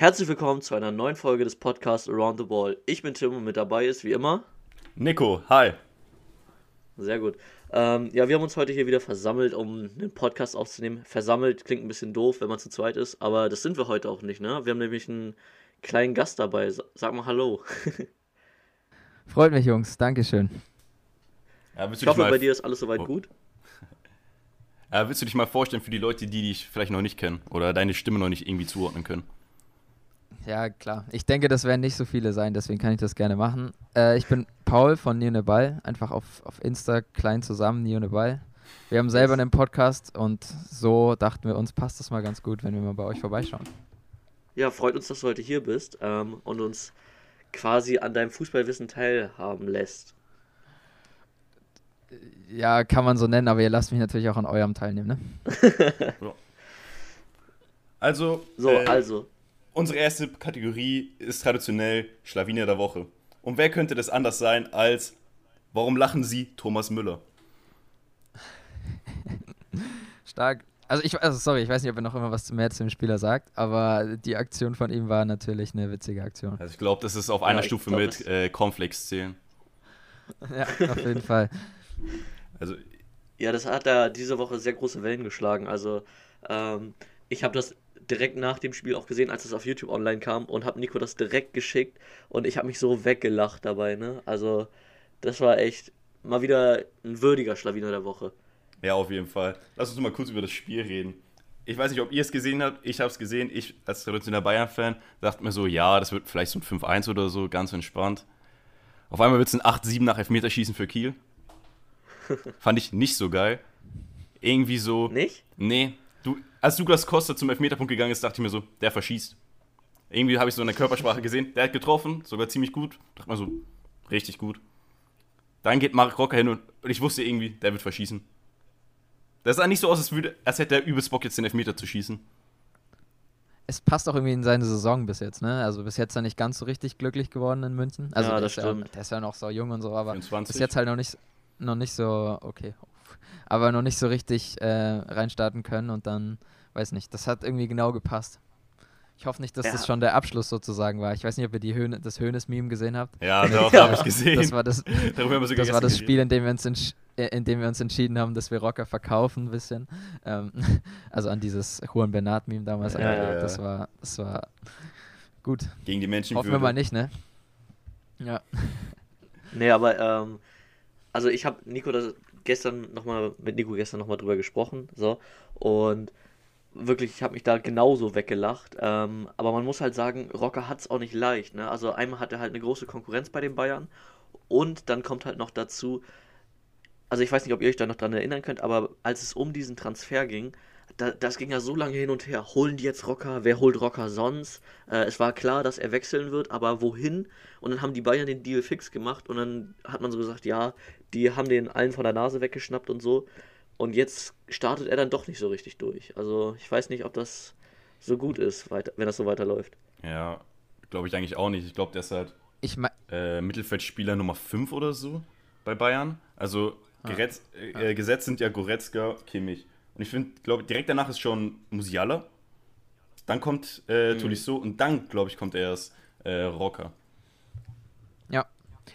Herzlich willkommen zu einer neuen Folge des Podcasts Around the Ball. Ich bin Tim und mit dabei ist wie immer Nico. Hi. Sehr gut. Ähm, ja, wir haben uns heute hier wieder versammelt, um einen Podcast aufzunehmen. Versammelt klingt ein bisschen doof, wenn man zu zweit ist, aber das sind wir heute auch nicht, ne? Wir haben nämlich einen kleinen Gast dabei. Sag mal Hallo. Freut mich, Jungs. Dankeschön. Ja, ich hoffe, bei dir ist alles soweit oh. gut. Äh, willst du dich mal vorstellen für die Leute, die dich vielleicht noch nicht kennen oder deine Stimme noch nicht irgendwie zuordnen können? Ja, klar. Ich denke, das werden nicht so viele sein, deswegen kann ich das gerne machen. Äh, ich bin Paul von Nione Ball, einfach auf, auf Insta klein zusammen, Nione Ball. Wir haben selber einen Podcast und so dachten wir uns, passt das mal ganz gut, wenn wir mal bei euch vorbeischauen. Ja, freut uns, dass du heute hier bist ähm, und uns quasi an deinem Fußballwissen teilhaben lässt. Ja, kann man so nennen, aber ihr lasst mich natürlich auch an eurem teilnehmen, ne? also. So, äh, also. Unsere erste Kategorie ist traditionell Schlawiner der Woche. Und wer könnte das anders sein als Warum lachen Sie, Thomas Müller? Stark. Also ich, also sorry, ich weiß nicht, ob er noch immer was mehr zum Spieler sagt, aber die Aktion von ihm war natürlich eine witzige Aktion. Also ich glaube, das ist auf einer ja, Stufe glaub, mit äh, Cornflakes zählen. Ja, auf jeden Fall. Also ja, das hat da diese Woche sehr große Wellen geschlagen. Also ähm, ich habe das direkt nach dem Spiel auch gesehen, als es auf YouTube online kam und habe Nico das direkt geschickt und ich habe mich so weggelacht dabei. Ne? Also das war echt mal wieder ein würdiger Schlawiner der Woche. Ja, auf jeden Fall. Lass uns mal kurz über das Spiel reden. Ich weiß nicht, ob ihr es gesehen habt. Ich habe es gesehen. Ich als traditioneller Bayern-Fan dachte mir so, ja, das wird vielleicht so ein 5-1 oder so, ganz entspannt. Auf einmal wird es ein 8-7 nach Elfmeterschießen für Kiel. Fand ich nicht so geil. Irgendwie so. Nicht? Nee. Du, als Douglas Costa zum Elfmeterpunkt gegangen ist, dachte ich mir so, der verschießt. Irgendwie habe ich so eine Körpersprache gesehen. Der hat getroffen, sogar ziemlich gut. Dachte mal so, richtig gut. Dann geht Mark Rocker hin und, und ich wusste irgendwie, der wird verschießen. Das sah nicht so aus, als, würde, als hätte er übelst Bock, jetzt den Elfmeter zu schießen. Es passt auch irgendwie in seine Saison bis jetzt, ne? Also bis jetzt ist er nicht ganz so richtig glücklich geworden in München. Also ja, das der, stimmt. Ist ja, der ist ja noch so jung und so, aber 24. bis jetzt halt noch nicht, noch nicht so, okay, aber noch nicht so richtig äh, reinstarten können und dann, weiß nicht, das hat irgendwie genau gepasst. Ich hoffe nicht, dass ja. das schon der Abschluss sozusagen war. Ich weiß nicht, ob ihr die Höhne, das Höhnes-Meme gesehen habt. Ja, doch, habe ich gesehen. Das war das, das, war das Spiel, in dem, wir uns äh, in dem wir uns entschieden haben, dass wir Rocker verkaufen ein bisschen. Ähm, also an dieses Juan Bernat-Meme damals. Ja, ja, das, war, das war gut. Gegen die Menschen. Hoffen wir mal nicht, ne? Ja. Nee, aber ähm, also ich habe Nico das gestern nochmal, mit Nico gestern nochmal drüber gesprochen, so, und wirklich, ich habe mich da genauso weggelacht. Ähm, aber man muss halt sagen, Rocker hat es auch nicht leicht. Ne? Also einmal hat er halt eine große Konkurrenz bei den Bayern und dann kommt halt noch dazu, also ich weiß nicht, ob ihr euch da noch dran erinnern könnt, aber als es um diesen Transfer ging, da, das ging ja so lange hin und her. Holen die jetzt Rocker? Wer holt Rocker sonst? Äh, es war klar, dass er wechseln wird, aber wohin? Und dann haben die Bayern den Deal fix gemacht und dann hat man so gesagt, ja, die haben den allen von der Nase weggeschnappt und so. Und jetzt startet er dann doch nicht so richtig durch. Also ich weiß nicht, ob das so gut ist, weiter, wenn das so weiterläuft. Ja, glaube ich eigentlich auch nicht. Ich glaube, der ist halt ich äh, Mittelfeldspieler Nummer 5 oder so bei Bayern. Also ah. Geretz, äh, gesetzt sind ja Goretzka, Kimmich. Und ich finde, glaube direkt danach ist schon Musiala. Dann kommt äh, mhm. Tolisso und dann, glaube ich, kommt erst äh, Rocker.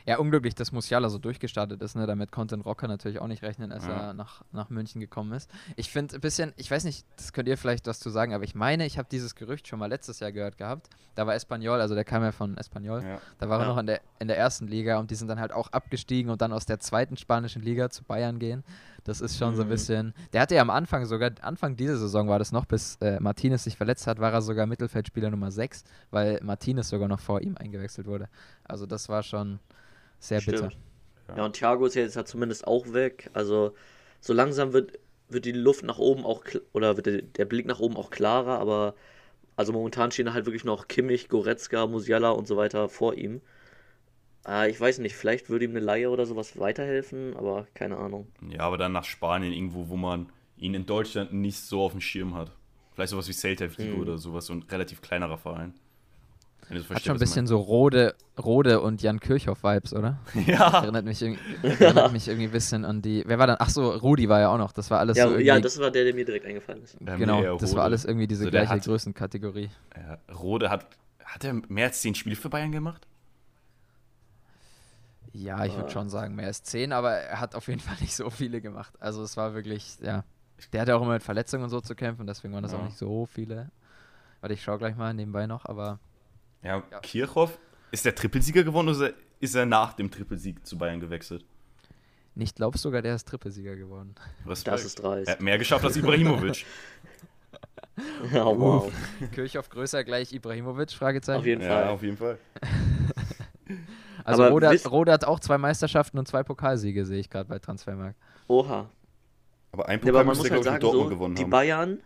Ja, unglücklich, dass Musiala so durchgestartet ist. Ne? Damit konnte ein Rocker natürlich auch nicht rechnen, als ja. er nach, nach München gekommen ist. Ich finde ein bisschen, ich weiß nicht, das könnt ihr vielleicht was zu sagen, aber ich meine, ich habe dieses Gerücht schon mal letztes Jahr gehört gehabt. Da war Espanyol, also der kam ja von Espanyol. Ja. Da war er noch in der, in der ersten Liga und die sind dann halt auch abgestiegen und dann aus der zweiten spanischen Liga zu Bayern gehen. Das ist schon mhm. so ein mhm. bisschen. Der hatte ja am Anfang sogar, Anfang dieser Saison war das noch, bis äh, Martinez sich verletzt hat, war er sogar Mittelfeldspieler Nummer 6, weil Martinez sogar noch vor ihm eingewechselt wurde. Also das war schon sehr Stimmt. bitter. Ja, und Thiago ist jetzt halt zumindest auch weg. Also so langsam wird, wird die Luft nach oben auch, oder wird der Blick nach oben auch klarer, aber also momentan stehen halt wirklich noch Kimmich, Goretzka, Musiala und so weiter vor ihm. Äh, ich weiß nicht, vielleicht würde ihm eine Laie oder sowas weiterhelfen, aber keine Ahnung. Ja, aber dann nach Spanien irgendwo, wo man ihn in Deutschland nicht so auf dem Schirm hat. Vielleicht sowas wie Celta Vigo mhm. oder sowas, so ein relativ kleinerer Verein. Wenn so Hat schon ein bisschen so Rode, Rode und Jan Kirchhoff-Vibes, oder? Ja. Erinnert mich, irgendwie, erinnert mich irgendwie ein bisschen an die. Wer war dann? Ach so, Rudi war ja auch noch. Das war alles Ja, so. Irgendwie, ja, das war der, der mir direkt eingefallen ist. Ja, genau, nee, das Rode. war alles irgendwie diese Also gleiche hat- Größenkategorie. Ja, Rode hat, hat er mehr als zehn Spiele für Bayern gemacht? Ja, ich würde Ah. schon sagen, mehr als zehn, aber er hat auf jeden Fall nicht so viele gemacht. Also es war wirklich, ja. Der hatte auch immer mit Verletzungen und so zu kämpfen, deswegen waren das Ja. auch nicht so viele. Warte, ich schaue gleich mal nebenbei noch, aber Ja, Ja. Kirchhoff, ist der Trippelsieger geworden oder ist er- nach dem Trippelsieg zu Bayern gewechselt? nicht glaubst sogar, der ist Trippelsieger geworden. Respekt. Das ist dreist. Er hat mehr geschafft als Ibrahimovic. oh, wow. Kirchhoff größer gleich Ibrahimovic? Fragezeichen. Auf jeden ja, Fall. auf jeden Fall. Also Aber Rode, wisst- hat- Rode hat auch zwei Meisterschaften und zwei Pokalsiege, sehe ich gerade bei Transfermarkt. Oha. Aber ein Ja, aber Pokal man muss halt sagen, Dortmund so, gewonnen die haben. Bayern,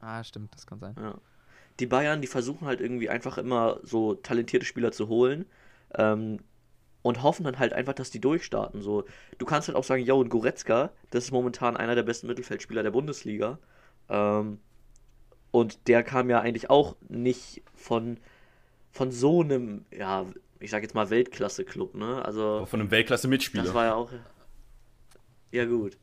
Ah, stimmt, das kann sein. ja, die Bayern, die versuchen halt irgendwie einfach immer so talentierte Spieler zu holen ähm, und hoffen dann halt einfach, dass die durchstarten. So, du kannst halt auch sagen, yo, und Goretzka, das ist momentan einer der besten Mittelfeldspieler der Bundesliga. Ähm, und der kam ja eigentlich auch nicht von, von so einem, ja, ich sag jetzt mal Weltklasse-Club, ne? Also, von einem Weltklasse-Mitspieler. das war ja auch. Ja, gut.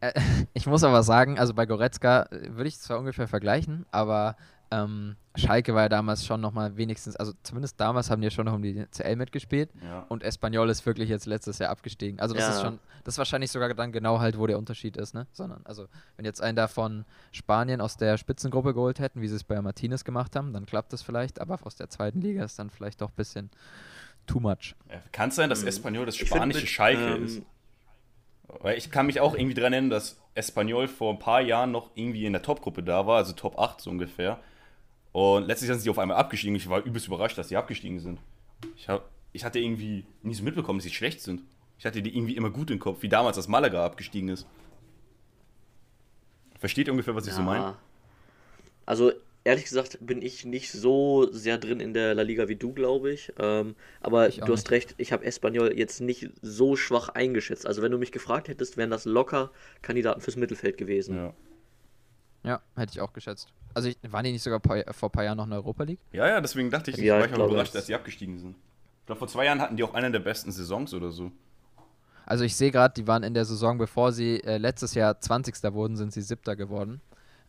Äh, ich muss aber sagen, also bei Goretzka äh, würde ich zwar ungefähr vergleichen, aber ähm, Schalke war ja damals schon nochmal wenigstens, also zumindest damals haben die ja schon noch um die CL mitgespielt Ja. und Espanyol ist wirklich jetzt letztes Jahr abgestiegen. Also das Ja. ist schon, das ist wahrscheinlich sogar dann genau halt, wo der Unterschied ist, ne? Sondern, also wenn jetzt einen da von Spanien aus der Spitzengruppe geholt hätten, wie sie es bei Martinez gemacht haben, dann klappt das vielleicht, aber aus der zweiten Liga ist dann vielleicht doch ein bisschen too much. Ja, Kann es sein, dass Mhm. Espanyol das find spanische mit, Schalke ähm, ist? Weil ich kann mich auch irgendwie dran erinnern, dass Espanyol vor ein paar Jahren noch irgendwie in der Topgruppe da war, also Top 8 so ungefähr. Und letztlich sind sie auf einmal abgestiegen. Ich war übelst überrascht, dass sie abgestiegen sind. Ich, hab, ich hatte irgendwie nie so mitbekommen, dass sie schlecht sind. Ich hatte die irgendwie immer gut im Kopf, wie damals, als Malaga abgestiegen ist. Versteht ihr ungefähr, was ich so meine? Also, ehrlich gesagt, bin ich nicht so sehr drin in der La Liga wie du, glaube ich. Ähm, aber Ich du hast nicht. recht, ich habe Espanyol jetzt nicht so schwach eingeschätzt. Also, wenn du mich gefragt hättest, wären das locker Kandidaten fürs Mittelfeld gewesen. Ja. Ja, hätte ich auch geschätzt. Also ich, waren die nicht sogar paar, vor ein paar Jahren noch in der Europa League? ja, ja, deswegen dachte ich, Ja, war ich glaube, überrascht, das- dass sie abgestiegen sind. Ich glaube, vor zwei Jahren hatten die auch eine der besten Saisons oder so. Also ich sehe gerade, die waren in der Saison, bevor sie äh, letztes Jahr 20. wurden, sind sie Siebter geworden.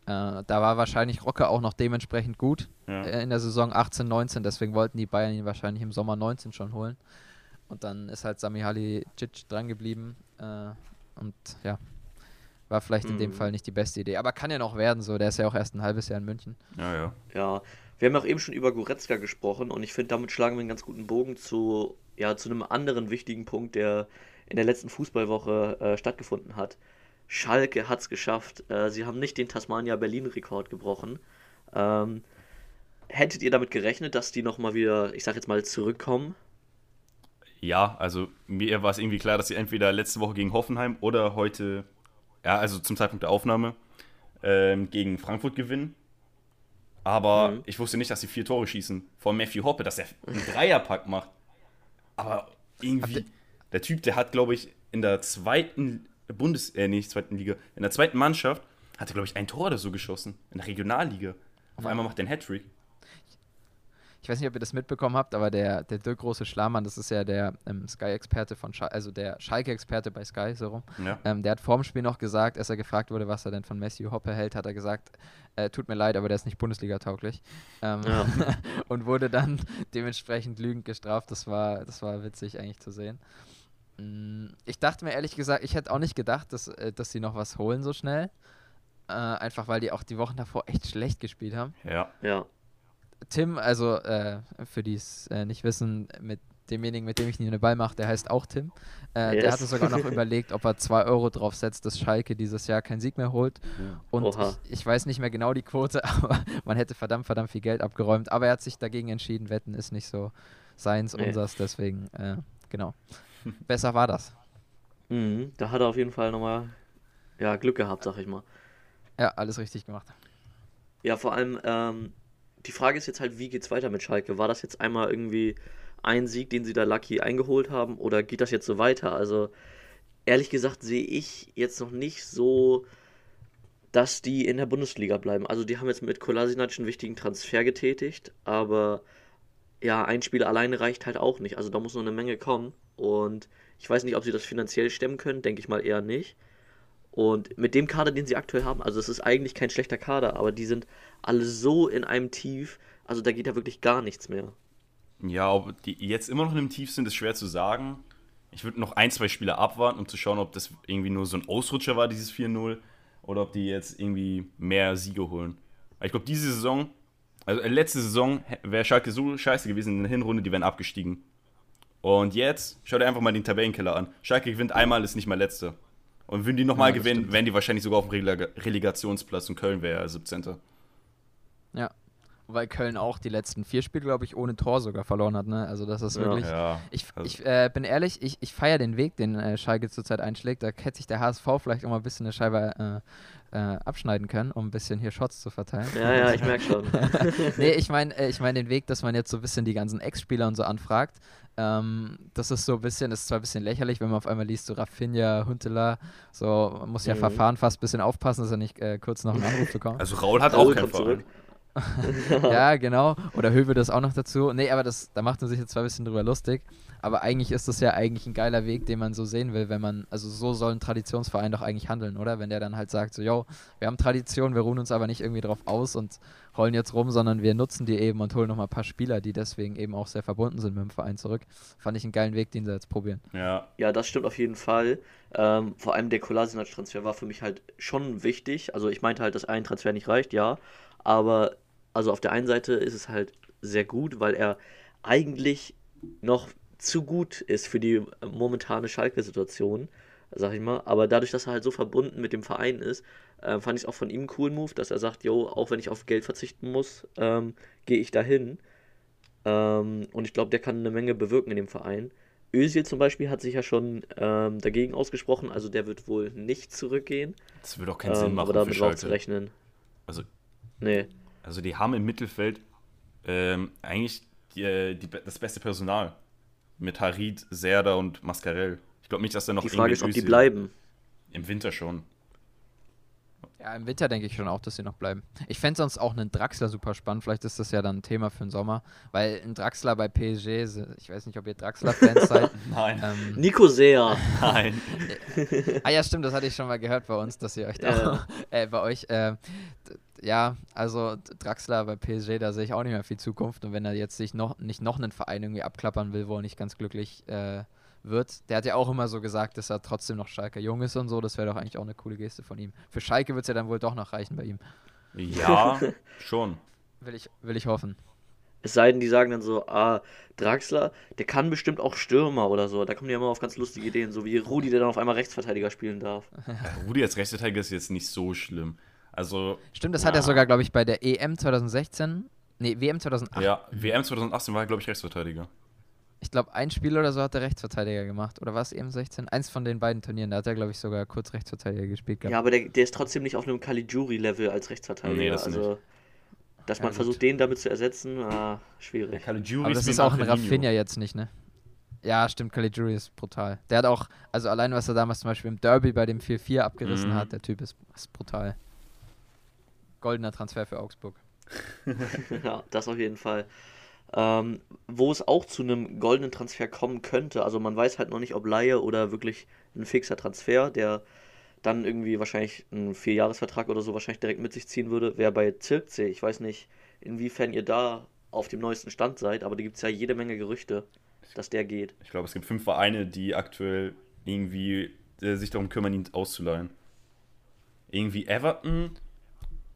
Äh, da war wahrscheinlich Rocke auch noch dementsprechend gut Ja. äh, in der Saison 18, 19. Deswegen wollten die Bayern ihn wahrscheinlich im Sommer 19 schon holen. Und dann ist halt Sami Halicic dran geblieben. Äh, und ja, war vielleicht in dem Mhm. Fall nicht die beste Idee. Aber kann ja noch werden, so. Der ist ja auch erst ein halbes Jahr in München. Ja, ja. Ja, wir haben auch eben schon über Goretzka gesprochen und ich finde, damit schlagen wir einen ganz guten Bogen zu, ja, zu einem anderen wichtigen Punkt, der in der letzten Fußballwoche äh, stattgefunden hat. Schalke hat es geschafft. Äh, sie haben nicht den Tasmania-Berlin-Rekord gebrochen. Ähm, hättet ihr damit gerechnet, dass die nochmal wieder, ich sag jetzt mal, zurückkommen? Ja, also mir war es irgendwie klar, dass sie entweder letzte Woche gegen Hoffenheim oder heute, ja, also zum Zeitpunkt der Aufnahme, ähm, gegen Frankfurt gewinnen. Aber Mhm. ich wusste nicht, dass sie vier Tore schießen. Von Matthew Hoppe, dass er einen Dreierpack macht. Aber irgendwie, der Typ, der hat, glaube ich, in der zweiten Bundes-, äh, nicht zweiten Liga, in der zweiten Mannschaft, hat er, glaube ich, ein Tor oder so geschossen. In der Regionalliga. Auf einmal macht er einen Hattrick. Ich weiß nicht, ob ihr das mitbekommen habt, aber der, der Dirk Große Schlamann, das ist ja der ähm, Sky-Experte von Schalke, also der Schalke-Experte bei Sky, so rum. Ja. Ähm, der hat vorm Spiel noch gesagt, als er gefragt wurde, was er denn von Messi Hoppe hält, hat er gesagt, äh, tut mir leid, aber der ist nicht Bundesliga-tauglich. Ähm, Ja. und wurde dann dementsprechend lügend gestraft. Das war, das war witzig eigentlich zu sehen. Mm, Ich dachte mir ehrlich gesagt, ich hätte auch nicht gedacht, dass, äh, dass sie noch was holen so schnell. Äh, einfach weil die auch die Wochen davor echt schlecht gespielt haben. Ja. Ja. Tim, also äh, für die es äh, nicht wissen, mit demjenigen, mit dem ich nie eine Ball mache, der heißt auch Tim. Äh, Der Yes. hatte sogar noch überlegt, ob er 2 Euro drauf setzt, dass Schalke dieses Jahr keinen Sieg mehr holt. Und ich, ich weiß nicht mehr genau die Quote, aber man hätte verdammt, verdammt viel Geld abgeräumt. Aber er hat sich dagegen entschieden, Wetten ist nicht so seins, Nee. unsers, deswegen, äh, genau. Besser war das. Mhm, da hat er auf jeden Fall nochmal ja, Glück gehabt, sag ich mal. Ja, alles richtig gemacht. Ja, vor allem, ähm, die Frage ist jetzt halt, wie geht's weiter mit Schalke? War das jetzt einmal irgendwie ein Sieg, den sie da lucky eingeholt haben, oder geht das jetzt so weiter? Also, ehrlich gesagt, sehe ich jetzt noch nicht so dass die in der Bundesliga bleiben. Also die haben jetzt mit Kolasinac einen wichtigen Transfer getätigt, aber ja, ein Spieler alleine reicht halt auch nicht. Also da muss noch eine Menge kommen und ich weiß nicht, ob sie das finanziell stemmen können, denke ich mal eher nicht. Und mit dem Kader, den sie aktuell haben, also es ist eigentlich kein schlechter Kader, aber die sind alle so in einem Tief, also da geht ja wirklich gar nichts mehr. Ja, ob die jetzt immer noch in einem Tief sind, ist schwer zu sagen. Ich würde noch ein, zwei Spiele abwarten, um zu schauen, ob das irgendwie nur so ein Ausrutscher war, dieses 4-0, oder ob die jetzt irgendwie mehr Siege holen. ich glaube, diese Saison, also äh, letzte Saison, wäre Schalke so scheiße gewesen in der Hinrunde, die wären abgestiegen. Und jetzt, schau dir einfach mal den Tabellenkeller an. Schalke gewinnt einmal, ist nicht mal letzter. Und würden die nochmal ja, gewinnen, wären die wahrscheinlich sogar auf dem Releg Relegationsplatz und Köln wäre ja 17. Ja. Weil Köln auch die letzten vier Spiele, glaube ich, ohne Tor sogar verloren hat. Ne? Also das ist wirklich. Ja, ich, also ich äh, bin ehrlich, ich, ich feiere den Weg, den äh, Schalke zurzeit einschlägt. Da hätte sich der HSV vielleicht auch mal ein bisschen eine Scheibe äh, äh, abschneiden können, um ein bisschen hier Shots zu verteilen. Ja, ja, ich merke schon. nee, ich meine äh, ich mein den Weg, dass man jetzt so ein bisschen die ganzen Ex-Spieler und so anfragt. Ähm, das ist so ein bisschen, das ist zwar ein bisschen lächerlich, wenn man auf einmal liest, so Raffinia, Huntela, so, man muss ja mhm. Verfahren fast ein bisschen aufpassen, dass er nicht äh, kurz noch einen Anruf bekommt. Also Raul hat auch keinen Verein. ja, genau. Oder Höwe das auch noch dazu. Nee, aber das, da macht man sich jetzt zwar ein bisschen drüber lustig. Aber eigentlich ist das ja eigentlich ein geiler Weg, den man so sehen will, wenn man, also so soll ein Traditionsverein doch eigentlich handeln, oder? Wenn der dann halt sagt, so, yo, wir haben Tradition, wir ruhen uns aber nicht irgendwie drauf aus und rollen jetzt rum, sondern wir nutzen die eben und holen nochmal ein paar Spieler, die deswegen eben auch sehr verbunden sind mit dem Verein zurück. Fand ich einen geilen Weg, den sie jetzt probieren. Ja, ja das stimmt auf jeden Fall. Ähm, vor allem der Kolasinac-Transfer war für mich halt schon wichtig. Also ich meinte halt, dass ein Transfer nicht reicht, ja. Aber also auf der einen Seite ist es halt sehr gut, weil er eigentlich noch zu gut ist für die momentane Schalke-Situation, sag ich mal. Aber dadurch, dass er halt so verbunden mit dem Verein ist, äh, fand ich es auch von ihm einen coolen Move, dass er sagt, jo, auch wenn ich auf Geld verzichten muss, ähm, gehe ich dahin. Ähm, und ich glaube, der kann eine Menge bewirken in dem Verein. Özil zum Beispiel hat sich ja schon ähm, dagegen ausgesprochen, also der wird wohl nicht zurückgehen. Das würde auch keinen Sinn ähm, machen. Aber damit auch zu rechnen. Also, nee. Also die haben im Mittelfeld ähm, eigentlich die, äh, die, das beste Personal. Mit Harid, Serda und Mascarell. Ich glaube nicht, dass da noch Die Frage ist, ob die bleiben. Im Winter schon. Ja, im Winter denke ich schon auch, dass sie noch bleiben. Ich fände sonst auch einen Draxler super spannend. Vielleicht ist das ja dann ein Thema für den Sommer. Weil ein Draxler bei PSG, ich weiß nicht, ob ihr Draxler-Fans seid. Nein. Ähm, Nico sehr. Nein. ah ja, stimmt, das hatte ich schon mal gehört bei uns, dass ihr euch da, ja. äh, bei euch, äh, ja, also Draxler bei PSG, da sehe ich auch nicht mehr viel Zukunft. Und wenn er jetzt sich noch nicht noch einen Verein irgendwie abklappern will, wo er nicht ganz glücklich äh, wird, der hat ja auch immer so gesagt, dass er trotzdem noch Schalke jung ist und so. Das wäre doch eigentlich auch eine coole Geste von ihm. Für Schalke wird es ja dann wohl doch noch reichen bei ihm. Ja, schon. Will ich, will ich hoffen. Es sei denn, die sagen dann so, ah, Draxler, der kann bestimmt auch Stürmer oder so. Da kommen die ja immer auf ganz lustige Ideen, so wie Rudi, der dann auf einmal Rechtsverteidiger spielen darf. Ja, Rudi als Rechtsverteidiger ist jetzt nicht so schlimm. Also. Stimmt, das ja. hat er sogar, glaube ich, bei der EM 2016. Nee, WM 2008. Ja, WM 2018 war er, glaube ich, Rechtsverteidiger. Ich glaube, ein Spiel oder so hat er Rechtsverteidiger gemacht. Oder war es EM 16? Eins von den beiden Turnieren. Da hat er, glaube ich, sogar kurz Rechtsverteidiger gespielt. Gehabt. Ja, aber der, der ist trotzdem nicht auf einem Caligiuri-Level als Rechtsverteidiger. Nee, das also, nicht. Dass man ja, versucht, den damit zu ersetzen, ah, schwierig. aber das ist auch ein Rafinha jetzt nicht, ne? Ja, stimmt, Caligiuri ist brutal. Der hat auch, also allein was er damals zum Beispiel im Derby bei dem 4-4 abgerissen mhm. hat, der Typ ist, ist brutal goldener Transfer für Augsburg. ja, das auf jeden Fall. Ähm, wo es auch zu einem goldenen Transfer kommen könnte, also man weiß halt noch nicht, ob Laie oder wirklich ein fixer Transfer, der dann irgendwie wahrscheinlich einen Vierjahresvertrag oder so wahrscheinlich direkt mit sich ziehen würde, wäre bei Zirkzee. Ich weiß nicht, inwiefern ihr da auf dem neuesten Stand seid, aber da gibt es ja jede Menge Gerüchte, dass der geht. Ich glaube, es gibt fünf Vereine, die aktuell irgendwie äh, sich darum kümmern, ihn auszuleihen. Irgendwie Everton,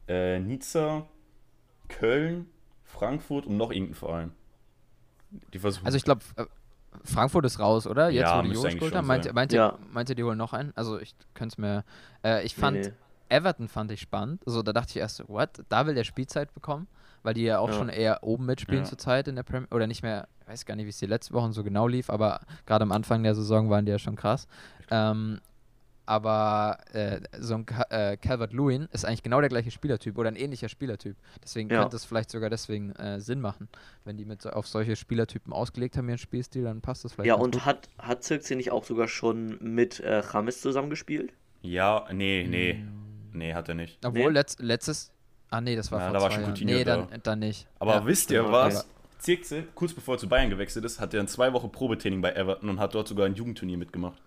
äh, Nizza, Köln, Frankfurt und noch irgendein Verein. Die versuchen. Also ich glaube, äh, Frankfurt ist raus, oder? Jetzt, ja, wo die geholt haben. Meint, meint, ja. ihr, meint ihr, die holen noch einen? Also ich könnte es mir. Äh, ich fand, nee, nee. Everton fand ich spannend. Also da dachte ich erst, what? Da will der Spielzeit bekommen, weil die ja auch ja. schon eher oben mitspielen ja. zurzeit in der Premier Oder nicht mehr, ich weiß gar nicht, wie es die letzten Wochen so genau lief, aber gerade am Anfang der Saison waren die ja schon krass. Ähm, aber äh, so ein äh, Calvert Lewin ist eigentlich genau der gleiche Spielertyp oder ein ähnlicher Spielertyp. Deswegen ja. könnte es vielleicht sogar deswegen äh, Sinn machen. Wenn die mit auf solche Spielertypen ausgelegt haben, ihren Spielstil, dann passt das vielleicht. Ja, und gut. hat, hat Zirkzee nicht auch sogar schon mit äh, James zusammengespielt? Ja, nee, nee. Nee, hat er nicht. Obwohl, Nee. letzt, letztes. Ah, nee, das war Ja, vor da war zwei schon Jahren. Coutinho Nee, da. dann, dann nicht. Aber Ja. wisst ihr genau, was? okay. Zirkze, kurz bevor er zu Bayern gewechselt ist, hat er in zwei Wochen Probetraining bei Everton und hat dort sogar ein Jugendturnier mitgemacht.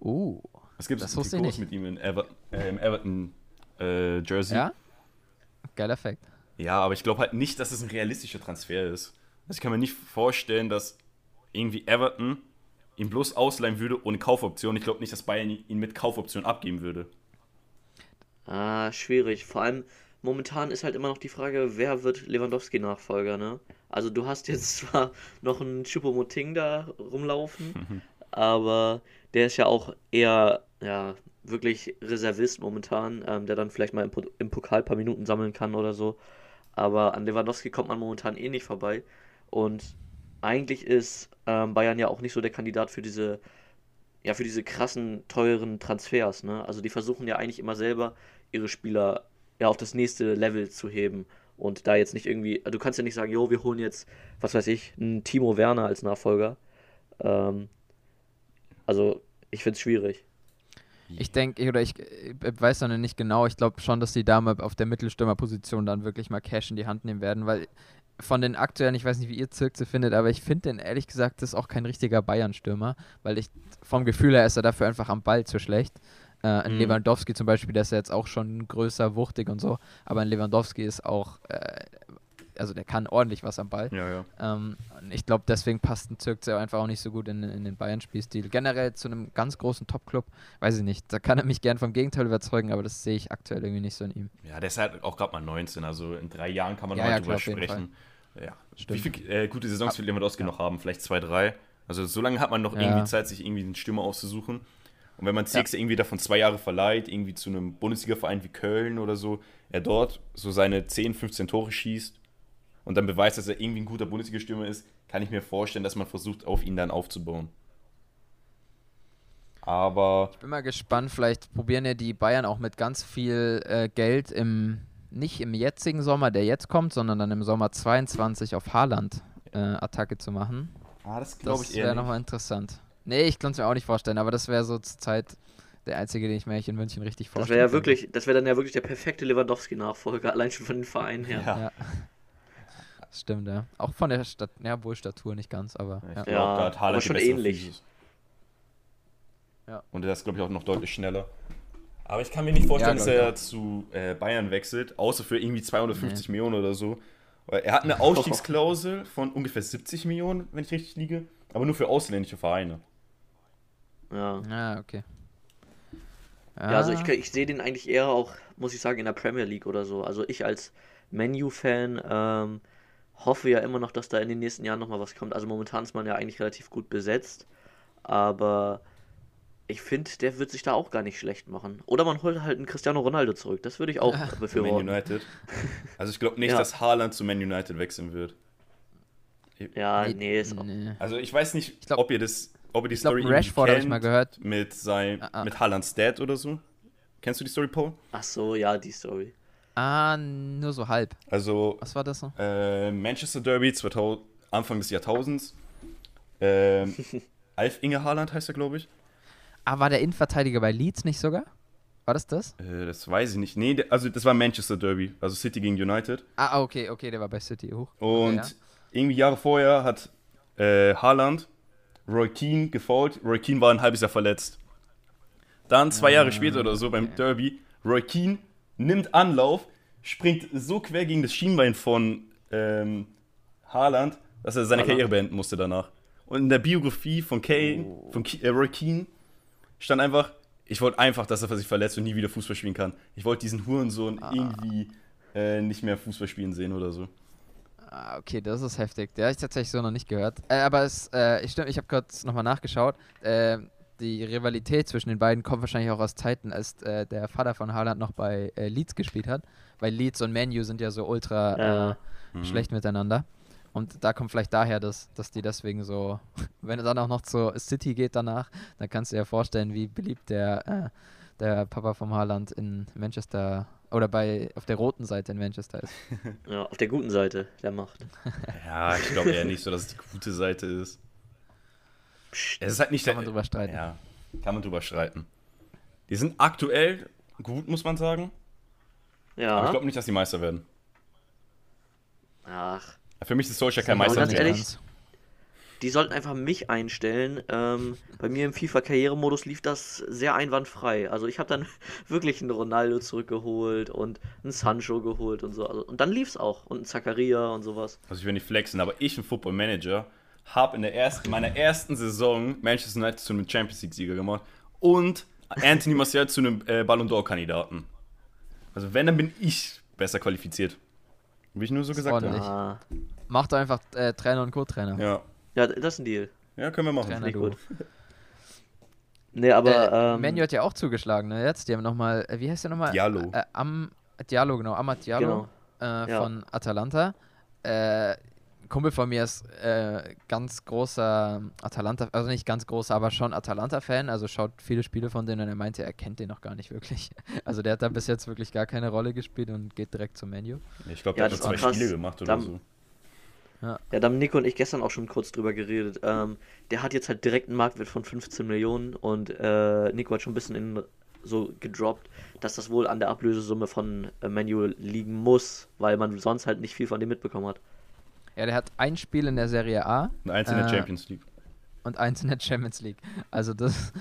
Uh, Es gibt Das so wusste ich Trikots nicht. mit ihm in Everton, äh, im Everton äh, Jersey. ja? Geiler Fact. Ja, aber ich glaube halt nicht, dass es ein realistischer Transfer ist. Also ich kann mir nicht vorstellen, dass irgendwie Everton ihn bloß ausleihen würde ohne Kaufoption. Ich glaube nicht, dass Bayern ihn mit Kaufoption abgeben würde. Ah, schwierig. Vor allem momentan ist halt immer noch die Frage, wer wird Lewandowski-Nachfolger, ne? Also du hast jetzt zwar noch einen Choupo-Moting da rumlaufen, aber der ist ja auch eher, ja, wirklich Reservist momentan, ähm, der dann vielleicht mal im, im Pokal ein paar Minuten sammeln kann oder so. Aber an Lewandowski kommt man momentan eh nicht vorbei. Und eigentlich ist ähm, Bayern ja auch nicht so der Kandidat für diese, ja, für diese krassen, teuren Transfers, ne? Also die versuchen ja eigentlich immer selber ihre Spieler ja auf das nächste Level zu heben. Und da jetzt nicht irgendwie, du kannst ja nicht sagen, jo, wir holen jetzt, was weiß ich, einen Timo Werner als Nachfolger. Ähm, also, ich finde es schwierig. Ich denke, oder ich äh, weiß noch nicht genau, ich glaube schon, dass die Dame auf der Mittelstürmerposition dann wirklich mal Cash in die Hand nehmen werden, weil von den aktuellen, ich weiß nicht, wie ihr Zirkze findet, aber ich finde den ehrlich gesagt, das ist auch kein richtiger Bayern-Stürmer, weil ich vom Gefühl her ist er dafür einfach am Ball zu schlecht. Äh, ein Mhm. Lewandowski zum Beispiel, der ist ja jetzt auch schon größer, wuchtig und so, aber ein Lewandowski ist auch, äh, also der kann ordentlich was am Ball. Ja, ja. Ähm, und ich glaube, deswegen passt ein Zirkzee einfach auch nicht so gut in, in den Bayern-Spielstil. Generell zu einem ganz großen Top-Club, weiß ich nicht. Da kann er mich gern vom Gegenteil überzeugen, aber das sehe ich aktuell irgendwie nicht so in ihm. Ja, der ist halt auch gerade mal 19, also in drei Jahren kann man Ja, noch mal ja, drüber klar, sprechen. Ja. Wie Stimmt. viele äh, gute Saisons wird Lewandowski noch haben? Vielleicht zwei, drei. Also so lange hat man noch Ja. irgendwie Zeit, sich irgendwie einen Stürmer auszusuchen. Und wenn man Zirkse irgendwie davon zwei Jahre verleiht, irgendwie zu einem Bundesliga-Verein wie Köln oder so, er dort so seine 10, 15 Tore schießt und dann beweist, dass er irgendwie ein guter Bundesliga-Stürmer ist, kann ich mir vorstellen, dass man versucht, auf ihn dann aufzubauen. Aber Bin mal gespannt, vielleicht probieren ja die Bayern auch mit ganz viel äh, Geld im, nicht im jetzigen Sommer, der jetzt kommt, sondern dann im Sommer 22 auf Haaland äh, Attacke zu machen. ah, das glaube Das ich wäre eher nicht. nochmal interessant. Nee, ich kann es mir auch nicht vorstellen, aber das wäre so zur Zeit der einzige, den ich mir eigentlich in München richtig Das vorstelle. wäre ja wirklich, das wäre dann ja wirklich der perfekte Lewandowski-Nachfolger, allein schon von den Vereinen her. Ja. Ja. Stimmt, ja. Auch von der Stadt, ja, wohl Statur nicht ganz, aber. Ich Ja. glaube, Ja, da hat schon ähnlich. Ja. Und der ist, glaube ich, auch noch deutlich schneller. Aber ich kann mir nicht vorstellen, Ja, dass glaub er zu äh, Bayern wechselt, außer für irgendwie 250 Millionen oder so. Er hat eine Ausstiegsklausel von ungefähr 70 Millionen, wenn ich richtig liege, aber nur für ausländische Vereine. Ja. Ah, okay. Ja, also ich, ich sehe den eigentlich eher auch, muss ich sagen, in der Premier League oder so. Also ich als Menu-Fan ähm, hoffe ja immer noch, dass da in den nächsten Jahren nochmal was kommt. Also momentan ist man ja eigentlich relativ gut besetzt, aber ich finde, der wird sich da auch gar nicht schlecht machen. Oder man holt halt einen Cristiano Ronaldo zurück. Das würde ich auch Man befürworten. United. Also ich glaube nicht, Ja. dass Haaland zu Man United wechseln wird. Ja, Nee, nee, ist auch. nee. Also ich weiß nicht, Ich glaub- ob ihr das, ob ihr die Story irgendwie Rashford habe ich kennt mal gehört. mit sein, Ah, ah. mit Haalands Dad oder so. Kennst du die Story, Paul? Ach so, ja, die Story. Ah, nur so halb. Also Was war das so? Äh, Manchester Derby 2000, Anfang des Jahrtausends. Ähm, Alf Inge Haaland heißt er, glaube ich. Ah, war der Innenverteidiger bei Leeds nicht sogar? War das das? Äh, das weiß ich nicht. Nee, also das war Manchester Derby, also City gegen United. Ah, okay, okay, der war bei City hoch. Und Okay, irgendwie Jahre vorher hat äh, Haaland Roy Keane gefault. Roy Keane war ein halbes Jahr verletzt. Dann zwei Jahre später oder so beim okay. Derby, Roy Keane nimmt Anlauf, springt so quer gegen das Schienbein von ähm, Haaland, dass er seine Haaland. Karriere beenden musste danach. Und in der Biografie von, Kane, Oh. von Ke äh, Roy Keane stand einfach, ich wollte einfach, dass er sich verletzt und nie wieder Fußball spielen kann. Ich wollte diesen Hurensohn Ah. irgendwie äh, nicht mehr Fußball spielen sehen oder so. Ah, okay, das ist heftig. Der habe ich tatsächlich so noch nicht gehört. Äh, aber es, äh, ich, ich habe kurz nochmal nachgeschaut. Äh, die Rivalität zwischen den beiden kommt wahrscheinlich auch aus Zeiten, als äh, der Vater von Haaland noch bei äh, Leeds gespielt hat. Weil Leeds und Manu sind ja so ultra Ja. äh, Mhm. schlecht miteinander. Und da kommt vielleicht daher, dass, dass die deswegen so, wenn er dann auch noch zur City geht danach, dann kannst du dir vorstellen, wie beliebt der, äh, der Papa vom Haaland in Manchester oder bei auf der roten Seite in Manchester ist. Ja, auf der guten Seite der Macht. Ja, ich glaube eher nicht so, dass es die gute Seite ist. Es ist halt nicht Kann man drüber streiten. Ja, kann man drüber streiten. Die sind aktuell gut, muss man sagen. Ja. Aber ich glaube nicht, dass die Meister werden. Ach. Für mich ist Solskjaer kein Aber Meister. ganz ehrlich, die sollten einfach mich einstellen. Ähm, bei mir im FIFA-Karrieremodus lief das sehr einwandfrei. Also ich habe dann wirklich einen Ronaldo zurückgeholt und einen Sancho geholt und so. Also, und dann lief es auch. Und einen Zakaria und sowas. Also ich will nicht flexen, aber ich, ein Football Manager, habe in der ersten, meiner ersten Saison Manchester United zu einem Champions League-Sieger gemacht und Anthony Martial zu einem äh, Ballon d'Or-Kandidaten. Also wenn, dann bin ich besser qualifiziert. Wie ich nur so gesagt habe. Ah. Mach doch einfach äh, Trainer und Co-Trainer. Ja. Ja, das ist ein Deal. ja, können wir machen. Trainer gut. Nee, aber. äh, ähm, Menu hat ja auch zugeschlagen, ne? Jetzt, die haben nochmal, äh, wie heißt der nochmal? Diallo. Äh, Am, Diallo, genau, Amad Diallo Genau. äh, Ja. von Atalanta. Äh, Kumpel von mir ist äh, ganz großer Atalanta, also nicht ganz großer, aber schon Atalanta-Fan, also schaut viele Spiele von denen und er meinte, er kennt den noch gar nicht wirklich. Also der hat da bis jetzt wirklich gar keine Rolle gespielt und geht direkt zum Menu. Ich glaube, Ja, der hat das nur war zwei krass. Spiele gemacht oder Dann- so. Ja, da haben Nico und ich gestern auch schon kurz drüber geredet. Ähm, der hat jetzt halt direkt einen Marktwert von 15 Millionen und äh, Nico hat schon ein bisschen in, so gedroppt, dass das wohl an der Ablösesumme von äh, liegen muss, weil man sonst halt nicht viel von dem mitbekommen hat. Ja, der hat ein Spiel in der Serie A Ein einzelner Äh, Champions League. und eins in der Champions League. Also das,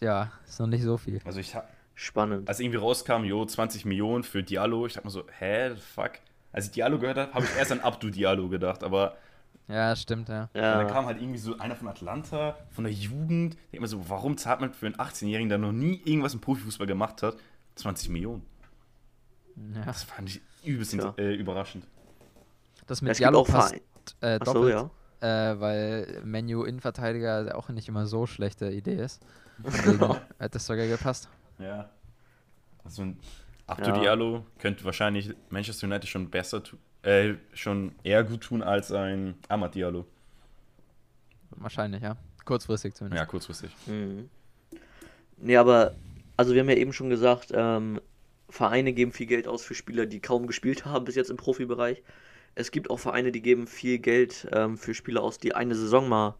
ja, ist noch nicht so viel. Also ich hab, Spannend. als irgendwie rauskam, jo, 20 Millionen für Diallo, ich dachte mir so, hä, fuck. Als ich Diallo gehört habe, habe ich erst an Abdu Diallo gedacht, aber Ja, stimmt, ja. dann ja, kam halt irgendwie so einer von Atlanta, von der Jugend, der immer so, warum zahlt man für einen 18-Jährigen, der noch nie irgendwas im Profifußball gemacht hat, 20 Millionen? ja. Das fand ich übelst Ja. äh, überraschend. Das mit Diallo passt äh, doppelt, ja. äh, weil Menu Innenverteidiger auch nicht immer so schlechte Idee ist. Deswegen hätte es sogar gepasst. Ja. Also ein Abdu Ja. Diallo könnte wahrscheinlich Manchester United schon besser tun, äh, schon eher gut tun als ein Amad Diallo. Wahrscheinlich, ja. Kurzfristig zumindest. Ja, kurzfristig. Mhm. Nee, aber, also wir haben ja eben schon gesagt, ähm, Vereine geben viel Geld aus für Spieler, die kaum gespielt haben bis jetzt im Profibereich. Es gibt auch Vereine, die geben viel Geld ähm, für Spieler aus, die eine Saison mal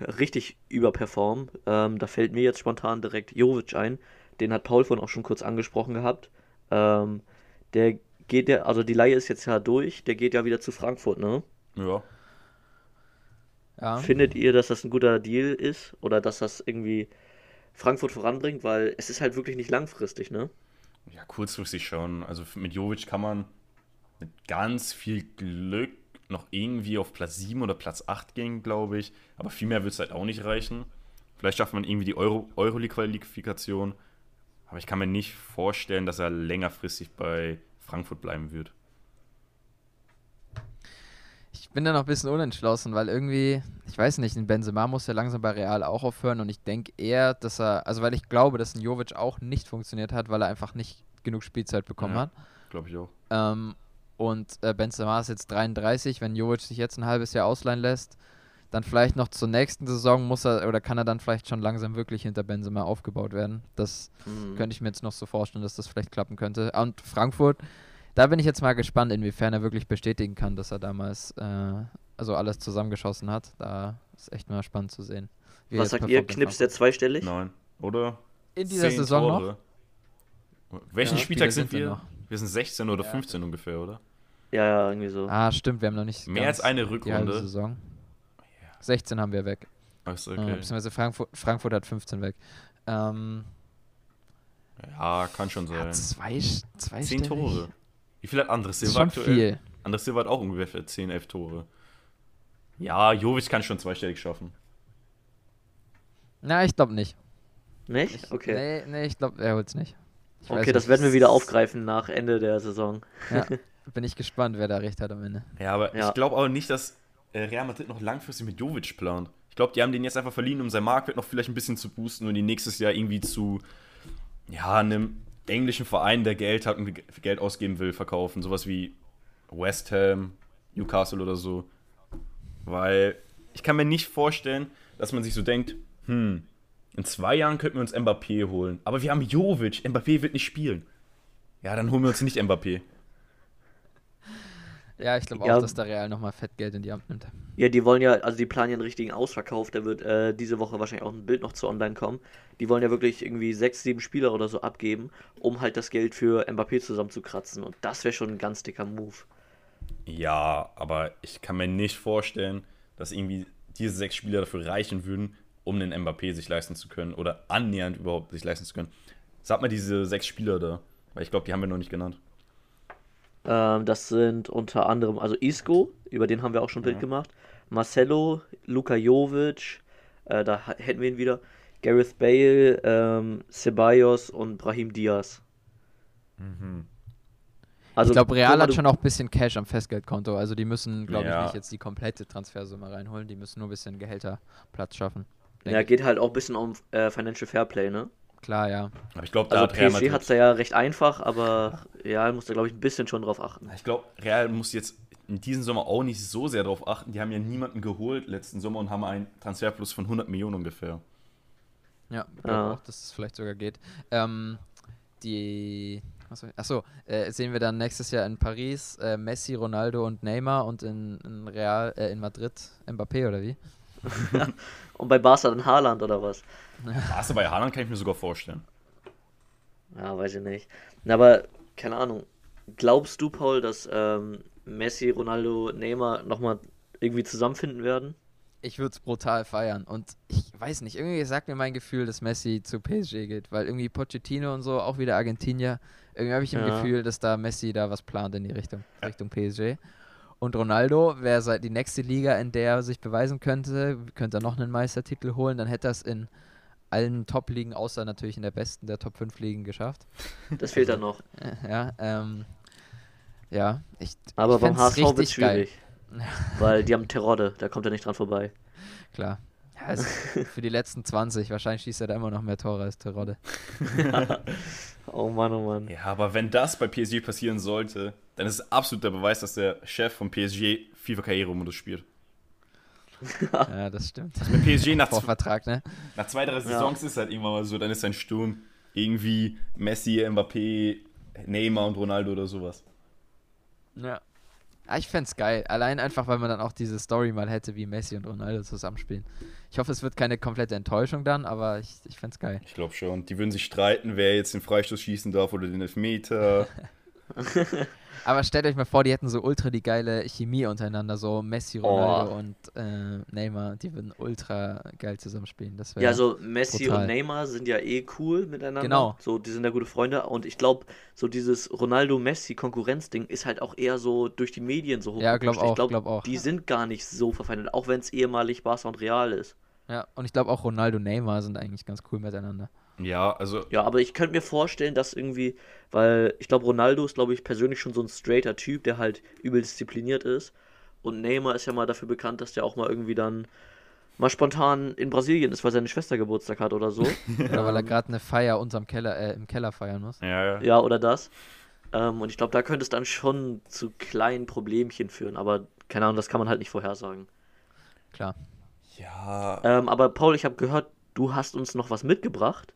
richtig überperformen. Ähm, da fällt mir jetzt spontan direkt Jovic ein. Den hat Paul von auch schon kurz angesprochen gehabt. Ähm, der geht ja, also die Leihe ist jetzt ja durch, der geht ja wieder zu Frankfurt, ne? Ja. Ja. Findet ihr, dass das ein guter Deal ist oder dass das irgendwie Frankfurt voranbringt? Weil es ist halt wirklich nicht langfristig, ne? Ja, kurzfristig schon. Also mit Jovic kann man mit ganz viel Glück noch irgendwie auf Platz 7 oder Platz 8 gehen, glaube ich. Aber viel mehr wird es halt auch nicht reichen. Vielleicht schafft man irgendwie die Euro Euroleague-Qualifikation. Aber ich kann mir nicht vorstellen, dass er längerfristig bei Frankfurt bleiben wird. Ich bin da noch ein bisschen unentschlossen, weil irgendwie, ich weiß nicht, ein Benzema muss ja langsam bei Real auch aufhören und ich denke eher, dass er, also weil ich glaube, dass ein Jovic auch nicht funktioniert hat, weil er einfach nicht genug Spielzeit bekommen Ja. hat. Glaube ich auch. Ähm, und äh, Benzema ist jetzt 33, wenn Jovic sich jetzt ein halbes Jahr ausleihen lässt, dann vielleicht noch zur nächsten Saison muss er oder kann er dann vielleicht schon langsam wirklich hinter Benzema aufgebaut werden. Das Mhm. könnte ich mir jetzt noch so vorstellen, dass das vielleicht klappen könnte. Und Frankfurt, da bin ich jetzt mal gespannt, inwiefern er wirklich bestätigen kann, dass er damals äh, also alles zusammengeschossen hat. Da ist echt mal spannend zu sehen. wie Was sagt ihr? Knipst der zweistellig? Nein. Oder? in dieser Saison noch? Tore. Welchen Ja, Spieltag Spiele sind sind wir? noch. Wir sind 16 oder 15 ungefähr, oder? Ja, ja, irgendwie so. Ah, stimmt, wir haben noch nicht Mehr als eine Rückrunde. Saison. 16 haben wir weg. Achso, Äh, okay. beziehungsweise Frankfurt, Frankfurt hat 15 weg. Ähm, Ja, kann schon ja, sein. zwei, zwei 10 Tore. Wie viel hat Andres Silva aktuell? viel. Andres Silva hat auch ungefähr 10, 11 Tore. Ja, Jovic kann schon zweistellig schaffen. Na, ich glaube nicht. Nicht? Okay. Nee, nee, ich glaube, er holt's nicht. Ich Okay, das nicht. werden wir wieder aufgreifen nach Ende der Saison. Ja, bin ich gespannt, wer da recht hat am Ende. Ja, aber Ja. ich glaube auch nicht, dass äh, Real Madrid noch langfristig mit Jovic plant. Ich glaube, die haben den jetzt einfach verliehen, um sein Marktwert noch vielleicht ein bisschen zu boosten und ihn nächstes Jahr irgendwie zu ja, einem englischen Verein, der Geld hat und Ge- Geld ausgeben will, verkaufen. Sowas wie West Ham, Newcastle oder so. Weil ich kann mir nicht vorstellen, dass man sich so denkt, hm, in zwei Jahren könnten wir uns Mbappé holen. Aber wir haben Jovic, Mbappé wird nicht spielen. Ja, dann holen wir uns nicht Mbappé. Ja, ich glaube Ja. auch, dass der Real nochmal Fettgeld in die Hand nimmt. Ja, die wollen ja, also die planen ja einen richtigen Ausverkauf. Da wird äh, diese Woche wahrscheinlich auch ein Bild noch zu online kommen. Die wollen ja wirklich irgendwie sechs, sieben Spieler oder so abgeben, um halt das Geld für Mbappé zusammenzukratzen. Und das wäre schon ein ganz dicker Move. Ja, aber ich kann mir nicht vorstellen, dass irgendwie diese sechs Spieler dafür reichen würden, um den Mbappé sich leisten zu können oder annähernd überhaupt sich leisten zu können. Sag mal diese sechs Spieler da, weil ich glaube, die haben wir noch nicht genannt. Ähm, das sind unter anderem, also Isco, über den haben wir auch schon ein Bild Ja. gemacht. Marcelo, Luka Jovic, äh, da hätten wir ihn wieder. Gareth Bale, ähm, Ceballos und Brahim Diaz. Also, ich glaube, Real hat schon auch ein bisschen Cash am Festgeldkonto. Also die müssen, glaube Ja. ich, nicht jetzt die komplette Transfersumme reinholen. Die müssen nur ein bisschen Gehälterplatz schaffen. Ja, geht halt auch ein bisschen um äh, Financial Fairplay, ne? Klar, ja. Aber ich glaube, da Also hat Real PSG hat es ja recht einfach, aber Real muss da, glaube ich, ein bisschen schon drauf achten. Ich glaube, Real muss jetzt in diesem Sommer auch nicht so sehr darauf achten. Die haben ja niemanden geholt letzten Sommer und haben einen Transferplus von 100 Millionen ungefähr. Ja, ich Ja. glaube auch, dass es vielleicht sogar geht. Ähm, die. Achso, achso äh, sehen wir dann nächstes Jahr in Paris äh, Messi, Ronaldo und Neymar und in, in Real, äh, in Madrid Mbappé oder wie? Und bei Barca dann Haaland oder was? Du bei Haaland, kann ich mir sogar vorstellen. Ja, weiß ich nicht. Na, aber, keine Ahnung. Glaubst du, Paul, dass ähm, Messi, Ronaldo, Neymar nochmal irgendwie zusammenfinden werden? Ich würde es brutal feiern. Und ich weiß nicht, irgendwie sagt mir mein Gefühl, dass Messi zu PSG geht, weil irgendwie Pochettino und so, auch wieder Argentinier, irgendwie habe ich im Ja. Gefühl, dass da Messi da was plant in die Richtung, Richtung PSG. Und Ronaldo wäre seit die nächste Liga, in der er sich beweisen könnte, könnte er noch einen Meistertitel holen, dann hätte er es in allen Top-Ligen, außer natürlich in der besten der Top 5 Ligen geschafft. Das fehlt dann noch. Äh, Ja, ähm, ja, ich, Aber ich beim HSV wird richtig geil. schwierig. Weil die haben Terodde, da kommt er nicht dran vorbei. Klar. Ja, also für die letzten 20, wahrscheinlich schießt er da immer noch mehr Tore als Terodde. Oh Mann, oh Mann. Ja, aber wenn das bei PSG passieren sollte, dann ist es absolut der Beweis, dass der Chef von PSG FIFA-Karrieremodus spielt. Ja, das stimmt. Mit PSG nach, Vor zw- Vertrag, ne? nach zwei, drei Saisons ist halt irgendwann mal so, dann ist sein Sturm irgendwie Messi, Mbappé, Neymar und Ronaldo oder sowas. Ja. Ah, ich fänd's geil. Allein einfach, weil man dann auch diese Story mal hätte, wie Messi und Ronaldo zusammenspielen. Ich hoffe, es wird keine komplette Enttäuschung dann, aber ich, ich fänd's geil. Ich glaube schon. Die würden sich streiten, wer jetzt den Freistoß schießen darf oder den Elfmeter. Aber stellt euch mal vor, die hätten so ultra die geile Chemie untereinander, so Messi, Ronaldo Oh. und äh, Neymar, die würden ultra geil zusammenspielen. Das Ja, so Messi brutal. und Neymar sind ja eh cool miteinander. Genau. So, die sind ja gute Freunde. Und ich glaube, so dieses Ronaldo-Messi-Konkurrenzding ist halt auch eher so durch die Medien so Ja, glaub hochgepusht. auch, Ich glaube, glaub auch. die sind gar nicht so verfeindet, auch wenn es ehemalig Barca und Real ist. Ja, und ich glaube auch Ronaldo und Neymar sind eigentlich ganz cool miteinander. Ja, also Ja, aber ich könnte mir vorstellen, dass irgendwie, weil ich glaube, Ronaldo ist, glaube ich, persönlich schon so ein straighter Typ, der halt übel diszipliniert ist. Und Neymar ist ja mal dafür bekannt, dass der auch mal irgendwie dann mal spontan in Brasilien ist, weil seine Schwester Geburtstag hat oder so. Oder weil er gerade eine Feier unterm Keller, äh, im Keller feiern muss. ja, ja. Ja, oder das. Ähm, und ich glaube, da könnte es dann schon zu kleinen Problemchen führen. Aber keine Ahnung, das kann man halt nicht vorhersagen. Klar. Ja, Ähm, aber Paul, ich habe gehört, du hast uns noch was mitgebracht.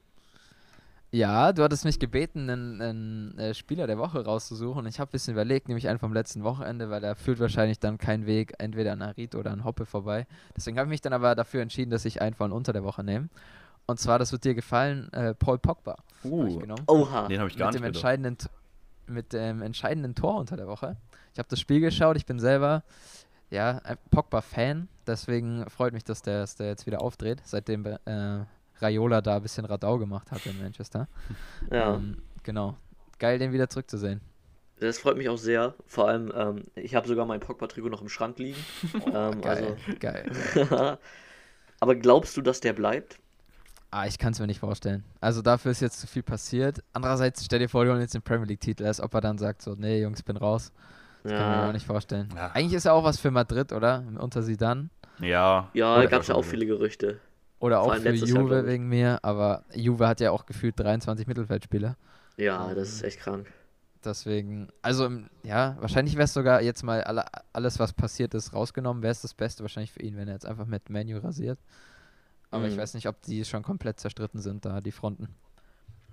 Ja, du hattest mich gebeten, einen, einen äh, Spieler der Woche rauszusuchen. Ich habe ein bisschen überlegt, nämlich einen vom letzten Wochenende, weil er führt wahrscheinlich dann keinen Weg entweder an Arid oder an Hoppe vorbei. Deswegen habe ich mich dann aber dafür entschieden, dass ich einen von unter der Woche nehme. Und zwar, das wird dir gefallen, äh, Paul Pogba. hab ich uh, genommen. Oha. den habe ich gar mit, dem nicht gedacht. entscheidenden, mit dem entscheidenden Tor unter der Woche. Ich habe das Spiel geschaut, ich bin selber ja, ein Pogba-Fan, deswegen freut mich, dass der, dass der jetzt wieder aufdreht, seitdem äh, Raiola da ein bisschen Radau gemacht hat in Manchester. Ja, Ähm, genau. Geil, den wieder zurückzusehen. das freut mich auch sehr. Vor allem, ähm, ich habe sogar mein Pogba-Trikot noch im Schrank liegen. ähm, Geil, geil. also, aber glaubst du, dass der bleibt? Ah, ich kann es mir nicht vorstellen. Also dafür ist jetzt zu viel passiert. Andererseits, stell dir vor, die holen jetzt den Premier League-Titel, als ob er dann sagt so, nee, Jungs, bin raus. Das kann ich mir auch nicht vorstellen. Ja. Eigentlich ist er auch was für Madrid, oder? Unter Sidan. Ja, Ja, Oder- da gab es ja auch viele Gerüchte. Oder auch für Jahr, Juve ich. wegen mir, aber Juve hat ja auch gefühlt 23 Mittelfeldspieler. Ja, das ist echt krank. Deswegen, also im- ja, wahrscheinlich wäre es sogar jetzt mal alle, alles, was passiert ist, rausgenommen, wäre es das Beste wahrscheinlich für ihn, wenn er jetzt einfach mit Manu rasiert. Aber ich Mhm. weiß nicht, ob die schon komplett zerstritten sind, da die Fronten.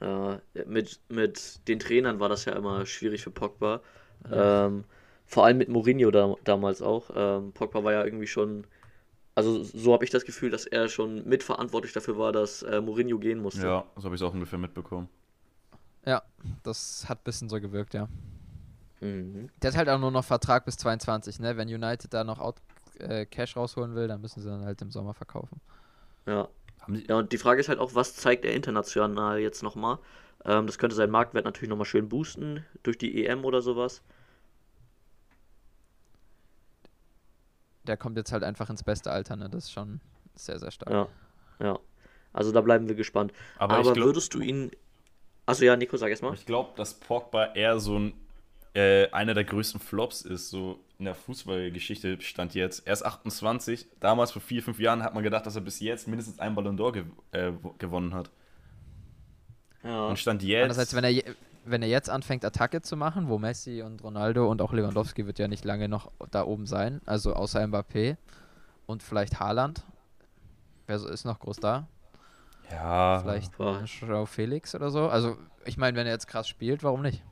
Ja, mit, mit den Trainern war das ja immer schwierig für Pogba. Ähm, vor allem mit Mourinho da, damals auch. Ähm, Pogba war ja irgendwie schon, also so habe ich das Gefühl, dass er schon mitverantwortlich dafür war, dass äh, Mourinho gehen musste. Ja, so habe ich es auch ungefähr mitbekommen. Ja, das hat ein bisschen so gewirkt, ja. Mhm. Der hat halt auch nur noch Vertrag bis 22, ne? Wenn United da noch out, äh, Cash rausholen will, dann müssen sie dann halt im Sommer verkaufen. Ja. Ja, und die Frage ist halt auch, was zeigt er international jetzt nochmal? Ähm, das könnte seinen Marktwert natürlich nochmal schön boosten durch die EM oder sowas. Der kommt jetzt halt einfach ins beste Alter, ne? Das ist schon sehr, sehr stark. Ja, ja. Also da bleiben wir gespannt. aber, Aber, ich glaube, würdest du ihn. Achso, ja, Nico, sag erst mal. ich glaub, dass Pogba eher so ein äh, einer der größten Flops ist, so in der Fußballgeschichte stand jetzt. Er ist 28. Damals vor vier, fünf Jahren hat man gedacht, dass er bis jetzt mindestens einen Ballon d'Or gew äh, gewonnen hat. Ja. Und stand jetzt. Andererseits, wenn er, je- wenn er jetzt anfängt, Attacke zu machen, wo Messi und Ronaldo und auch Lewandowski wird ja nicht lange noch da oben sein, also außer Mbappé und vielleicht Haaland. Wer so ist noch groß da? ja, Vielleicht. Joao Felix oder so. Also, ich meine, wenn er jetzt krass spielt, warum nicht?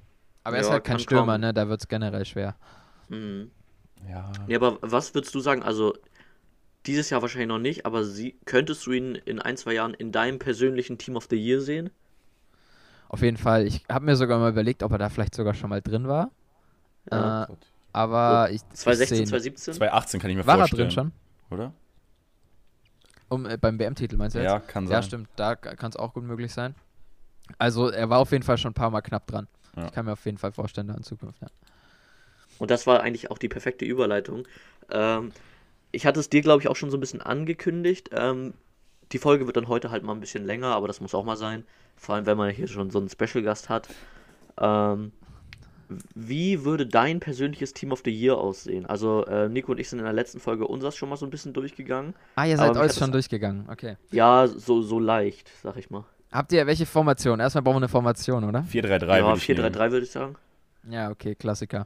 Aber er ist Ja, halt kein Stürmer, kommen. ne? Da wird es generell schwer. Mhm. ja. Ja, aber was würdest du sagen? Also, dieses Jahr wahrscheinlich noch nicht, aber sie, könntest du ihn in ein, zwei Jahren in deinem persönlichen Team of the Year sehen? Auf jeden Fall. Ich habe mir sogar mal überlegt, ob er da vielleicht sogar schon mal drin war. Ja. Äh, aber ich. ich 2016, seh- 2017? 2018 kann ich mir War er vorstellen. drin schon? Oder? Um, äh, beim WM-Titel meinst du jetzt? Ja, kann sein. Ja, stimmt, da kann es auch gut möglich sein. Also er war auf jeden Fall schon ein paar Mal knapp dran. Ja. Ich kann mir auf jeden Fall vorstellen, da in Zukunft. Ja. Und das war eigentlich auch die perfekte Überleitung. Ähm, ich hatte es dir, glaube ich, auch schon so ein bisschen angekündigt. Ähm, die Folge wird dann heute halt mal ein bisschen länger, aber das muss auch mal sein. Vor allem, wenn man hier schon so einen Special-Gast hat. Ähm, wie würde dein persönliches Team of the Year aussehen? Also, äh, Nico und ich sind in der letzten Folge unseres schon mal so ein bisschen durchgegangen. Ah, ihr seid mich euch schon das- durchgegangen. Okay. Ja, so, so leicht, sag ich mal. Habt ihr welche Formation? Erstmal brauchen wir eine Formation, oder? 4-3-3 ja, würde ich 4-3-3 würde ich sagen. Ja, okay, Klassiker.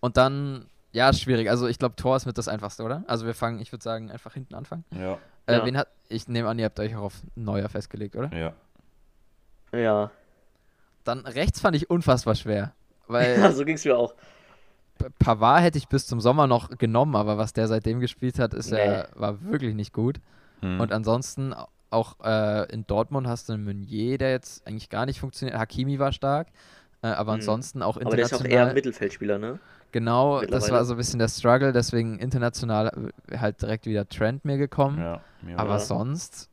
Und dann, ja, schwierig. Also ich glaube, Tor ist mit das einfachste, oder? Also wir fangen, ich würde sagen, einfach hinten anfangen. Ja, Äh, Ja. wen hat, ich nehme an, ihr habt euch auch auf Neuer festgelegt, oder? ja. Ja, Dann rechts fand ich unfassbar schwer. Weil ja so ging es mir auch. Pavard hätte ich bis zum Sommer noch genommen, aber was der seitdem gespielt hat, ist Nee. ja, war wirklich nicht gut. Hm. Und ansonsten au- auch äh, in Dortmund hast du einen Meunier, der jetzt eigentlich gar nicht funktioniert. Hakimi war stark, äh, aber Mhm. ansonsten auch Aber der ist international. auch eher ein Mittelfeldspieler, ne? Genau, das war so ein bisschen der Struggle, deswegen international äh, halt direkt wieder Trend mir gekommen. ja, mir Aber Ja. sonst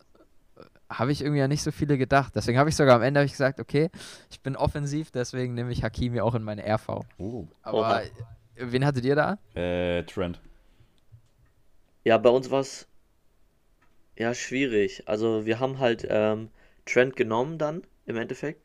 äh, habe ich irgendwie ja nicht so viele gedacht. Deswegen habe ich sogar am Ende ich gesagt, okay, ich bin offensiv, deswegen nehme ich Hakimi auch in meine RV. auch. Oh. Aber äh, wen hattet ihr da? Äh, Trent. Ja, bei uns war es ja schwierig. Also wir haben halt ähm, Trent genommen dann im Endeffekt.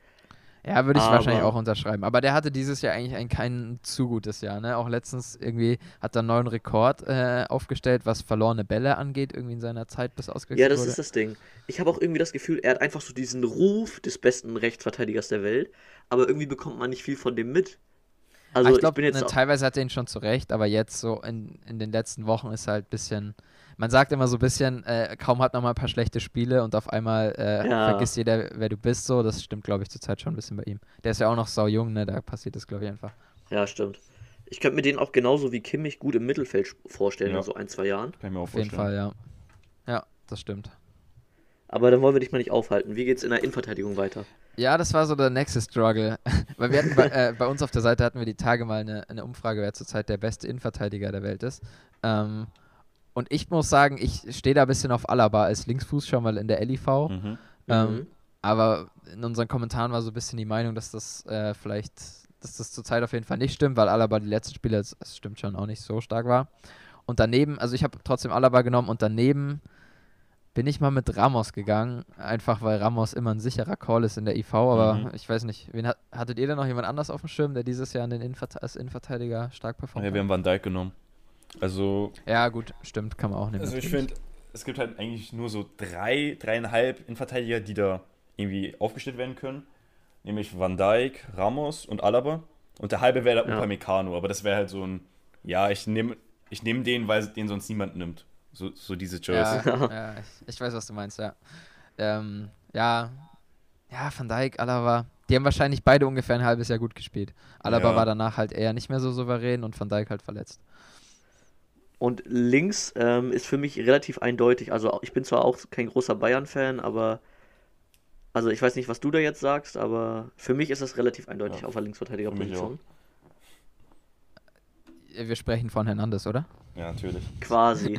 Ja, würde ich Aber- wahrscheinlich auch unterschreiben. Aber der hatte dieses Jahr eigentlich ein kein zu gutes Jahr. Ne? Auch letztens irgendwie hat er einen neuen Rekord äh, aufgestellt, was verlorene Bälle angeht, irgendwie in seiner Zeit, bis ausgewechselt Ja, das wurde. ist das Ding. Ich habe auch irgendwie das Gefühl, er hat einfach so diesen Ruf des besten Rechtsverteidigers der Welt, aber irgendwie bekommt man nicht viel von dem mit. Also Ah, ich ich glaube, ne, teilweise hat er ihn schon zurecht, aber jetzt so in, in den letzten Wochen ist halt ein bisschen. Man sagt immer so ein bisschen, äh, kaum hat noch mal ein paar schlechte Spiele und auf einmal äh, Ja. vergisst jeder, wer du bist. So, das stimmt, glaube ich, zurzeit schon ein bisschen bei ihm. Der ist ja auch noch sau jung, ne? Da passiert das, glaube ich, einfach. ja, stimmt. Ich könnte mir den auch genauso wie Kimmich gut im Mittelfeld vorstellen Ja. in so ein, zwei Jahren. Kann ich mir auch Auf jeden vorstellen. Fall, ja. Ja, das stimmt. Aber dann wollen wir dich mal nicht aufhalten. Wie geht's in der Innenverteidigung weiter? Ja, das war so der nächste Struggle. Weil wir hatten bei, äh, bei uns auf der Seite hatten wir die Tage mal eine, eine Umfrage, wer zurzeit der beste Innenverteidiger der Welt ist. Ähm, und ich muss sagen, ich stehe da ein bisschen auf Alaba als Linksfuß schon mal in der LIV. Mhm. Ähm, Mhm. aber in unseren Kommentaren war so ein bisschen die Meinung, dass das äh, vielleicht, dass das zurzeit auf jeden Fall nicht stimmt, weil Alaba die letzten Spiele, es es stimmt schon, auch nicht so stark war. Und daneben, also ich habe trotzdem Alaba genommen und daneben bin ich mal mit Ramos gegangen, einfach weil Ramos immer ein sicherer Call ist in der IV, aber Mhm. ich weiß nicht, wen hat, hattet ihr denn noch jemand anders auf dem Schirm, der dieses Jahr an den Innenverte als Innenverteidiger stark performt Ja, wir haben Van Dijk genommen. Also? Ja, gut, stimmt, kann man auch nehmen. also ich finde, es gibt halt eigentlich nur so drei, dreieinhalb Innenverteidiger, die da irgendwie aufgestellt werden können. Nämlich Van Dijk, Ramos und Alaba. Und der halbe wäre der Ja. Upamecano, aber das wäre halt so ein, ja, ich nehme ich nehm den, weil den sonst niemand nimmt. So, so diese Jersey. Ja, ja ich, ich weiß, was du meinst, ja. Ähm, ja, ja, Van Dijk, Alaba. Die haben wahrscheinlich beide ungefähr ein halbes Jahr gut gespielt. Alaba Ja. war danach halt eher nicht mehr so souverän und Van Dijk halt verletzt. Und links ähm, ist für mich relativ eindeutig. Also ich bin zwar auch kein großer Bayern-Fan, aber also ich weiß nicht, was du da jetzt sagst, aber für mich ist das relativ eindeutig Ja, auf der Linksverteidigerposition. Wir sprechen von Hernandez, oder? Ja, natürlich. Quasi.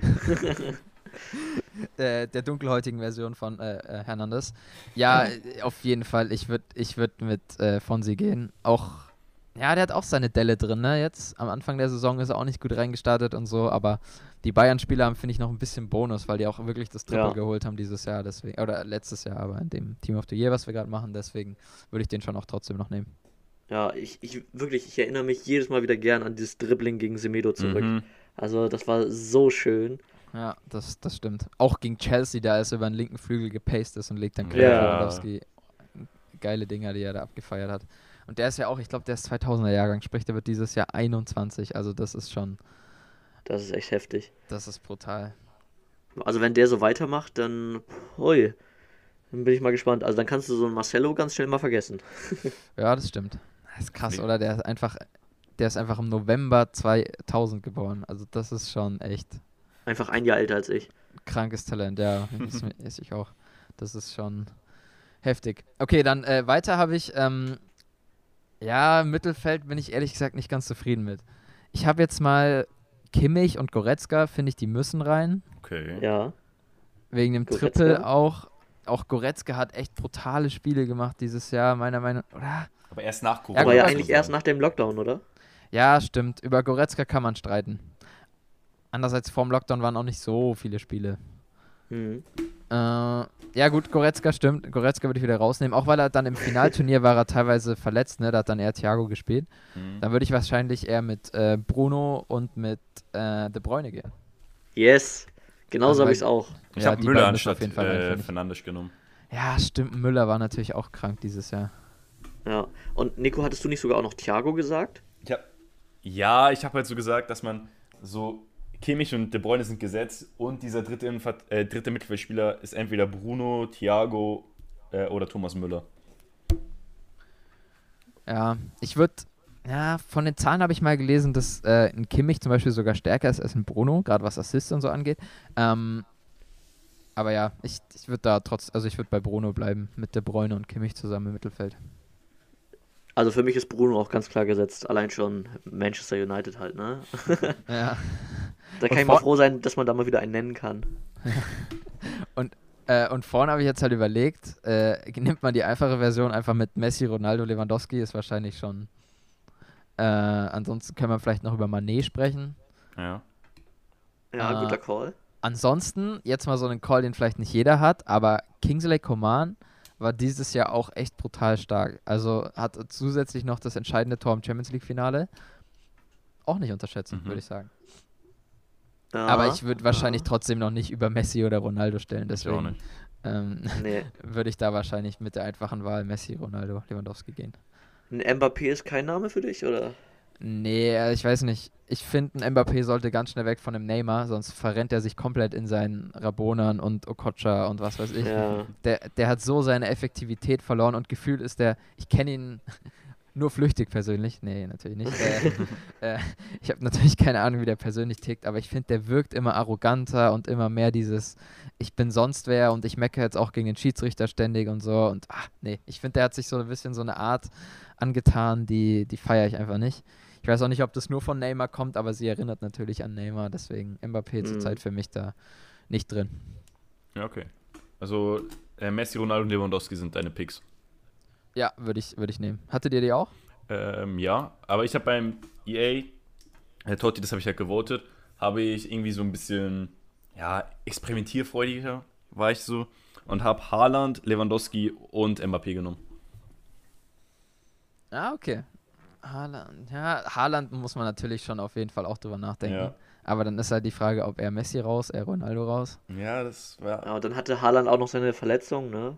der, der dunkelhäutigen Version von äh, äh, Hernandez. Ja, äh, auf jeden Fall. Ich würde ich würd mit äh, Fonsi gehen. Auch, ja, der hat auch seine Delle drin, ne? Jetzt am Anfang der Saison ist er auch nicht gut reingestartet und so, aber die Bayern-Spieler haben, finde ich, noch ein bisschen Bonus, weil die auch wirklich das Triple Ja. geholt haben dieses Jahr, deswegen, oder letztes Jahr, aber in dem Team of the Year, was wir gerade machen, deswegen würde ich den schon auch trotzdem noch nehmen. Ja, ich, ich wirklich, ich erinnere mich jedes Mal wieder gern an dieses Dribbling gegen Semedo zurück. Mhm. Also das war so schön. Ja, das, das stimmt. Auch gegen Chelsea, da ist er über den linken Flügel gepaced ist und legt dann Ja. Lewandowski geile Dinger, die er da abgefeiert hat. Und der ist ja auch, ich glaube, der ist 2000er Jahrgang, sprich, der wird dieses Jahr 21. Also das ist schon, Das ist echt heftig. das ist brutal. Also wenn der so weitermacht, dann, hui, dann bin ich mal gespannt. Also dann kannst du so einen Marcelo ganz schnell mal vergessen. Ja, das stimmt. Das ist krass, Nee. oder? Der ist einfach, der ist einfach im November 2000 geboren. Also das ist schon echt Einfach ein Jahr älter als ich. krankes Talent, ja. Das ist ich auch. Das ist schon heftig. Okay, dann äh, weiter habe ich, ähm, ja, im Mittelfeld bin ich ehrlich gesagt nicht ganz zufrieden mit. Ich habe jetzt mal Kimmich und Goretzka, finde ich, die müssen rein. Okay. Ja. Wegen dem Goretzka? Triple auch. Auch Goretzka hat echt brutale Spiele gemacht dieses Jahr, meiner Meinung nach. Oder? Aber erst nach Corona. Aber ja eigentlich erst nach dem Lockdown, oder? Ja, stimmt. Über Goretzka kann man streiten. Andererseits vorm Lockdown waren auch nicht so viele Spiele. Mhm. Äh, ja gut, Goretzka stimmt. Goretzka würde ich wieder rausnehmen. Auch weil er dann im Finalturnier war er teilweise verletzt, ne? Da hat dann eher Thiago gespielt. Mhm. Dann würde ich wahrscheinlich eher mit äh, Bruno und mit äh, De Bruyne gehen. Yes. Genauso Also habe ich es auch. Ich Ja, habe Müller anstatt auf jeden Fall äh. Fernandes genommen. Ja, stimmt. Müller war natürlich auch krank dieses Jahr. Ja. Und Nico, hattest du nicht sogar auch noch Thiago gesagt? Hab, ja, ich habe halt so gesagt, dass man so Kimmich und De Bruyne sind gesetzt und dieser dritte, äh, dritte Mittelfeldspieler ist entweder Bruno, Thiago äh, oder Thomas Müller. Ja, ich würde. Ja, von den Zahlen habe ich mal gelesen, dass äh, ein Kimmich zum Beispiel sogar stärker ist als ein Bruno, gerade was Assists und so angeht. Ähm, aber ja, ich, ich würde da trotz, also ich würde bei Bruno bleiben, mit De Bruyne und Kimmich zusammen im Mittelfeld. Also für mich ist Bruno auch ganz klar gesetzt. Allein schon Manchester United halt, ne? Ja. Da kann Und ich mal froh sein, dass man da mal wieder einen nennen kann. Äh, und vorne habe ich jetzt halt überlegt, äh, nimmt man die einfache Version einfach mit Messi, Ronaldo, Lewandowski, ist wahrscheinlich schon. Äh, ansonsten können wir vielleicht noch über Manet sprechen. Ja. Ja, Ah. guter Call. Ansonsten, jetzt mal so einen Call, den vielleicht nicht jeder hat, aber Kingsley Coman war dieses Jahr auch echt brutal stark. Also hat zusätzlich noch das entscheidende Tor im Champions League-Finale. Auch nicht unterschätzen, Mhm. würde ich sagen. Ja, aber ich würde wahrscheinlich ja. trotzdem noch nicht über Messi oder Ronaldo stellen. Deswegen ähm, Nee. würde ich da wahrscheinlich mit der einfachen Wahl Messi, Ronaldo, Lewandowski gehen. Ein Mbappé ist kein Name für dich, oder? Nee, äh, ich weiß nicht. Ich finde, ein Mbappé sollte ganz schnell weg von dem Neymar, sonst verrennt er sich komplett in seinen Rabonern und Okocha und was weiß ich. Ja. Der, der hat so seine Effektivität verloren und gefühlt ist der, ich kenne ihn nur flüchtig persönlich. Nee, natürlich nicht. äh, äh, ich habe natürlich keine Ahnung, wie der persönlich tickt, aber ich finde, der wirkt immer arroganter und immer mehr dieses, ich bin sonst wer und ich meckere jetzt auch gegen den Schiedsrichter ständig und so. Und ach, nee, ich finde, der hat sich so ein bisschen so eine Art angetan, die, die feiere ich einfach nicht. Ich weiß auch nicht, ob das nur von Neymar kommt, aber sie erinnert natürlich an Neymar, deswegen Mbappé Mhm. zurzeit für mich da nicht drin. Ja, okay. Also äh, Messi, Ronaldo und Lewandowski sind deine Picks. Ja, würde ich, würd ich nehmen. Hattet ihr die auch? Ähm, ja, aber ich habe beim EA, äh, Totti, das habe ich halt gewotet, habe ich irgendwie so ein bisschen, ja, experimentierfreudiger war ich so und habe Haaland, Lewandowski und Mbappé genommen. Ah, okay. Haaland, ja, Haaland muss man natürlich schon auf jeden Fall auch drüber nachdenken. Ja. Aber dann ist halt die Frage, ob er Messi raus, er Ronaldo raus. Ja, das war. Ja, und dann hatte Haaland auch noch seine Verletzung, ne?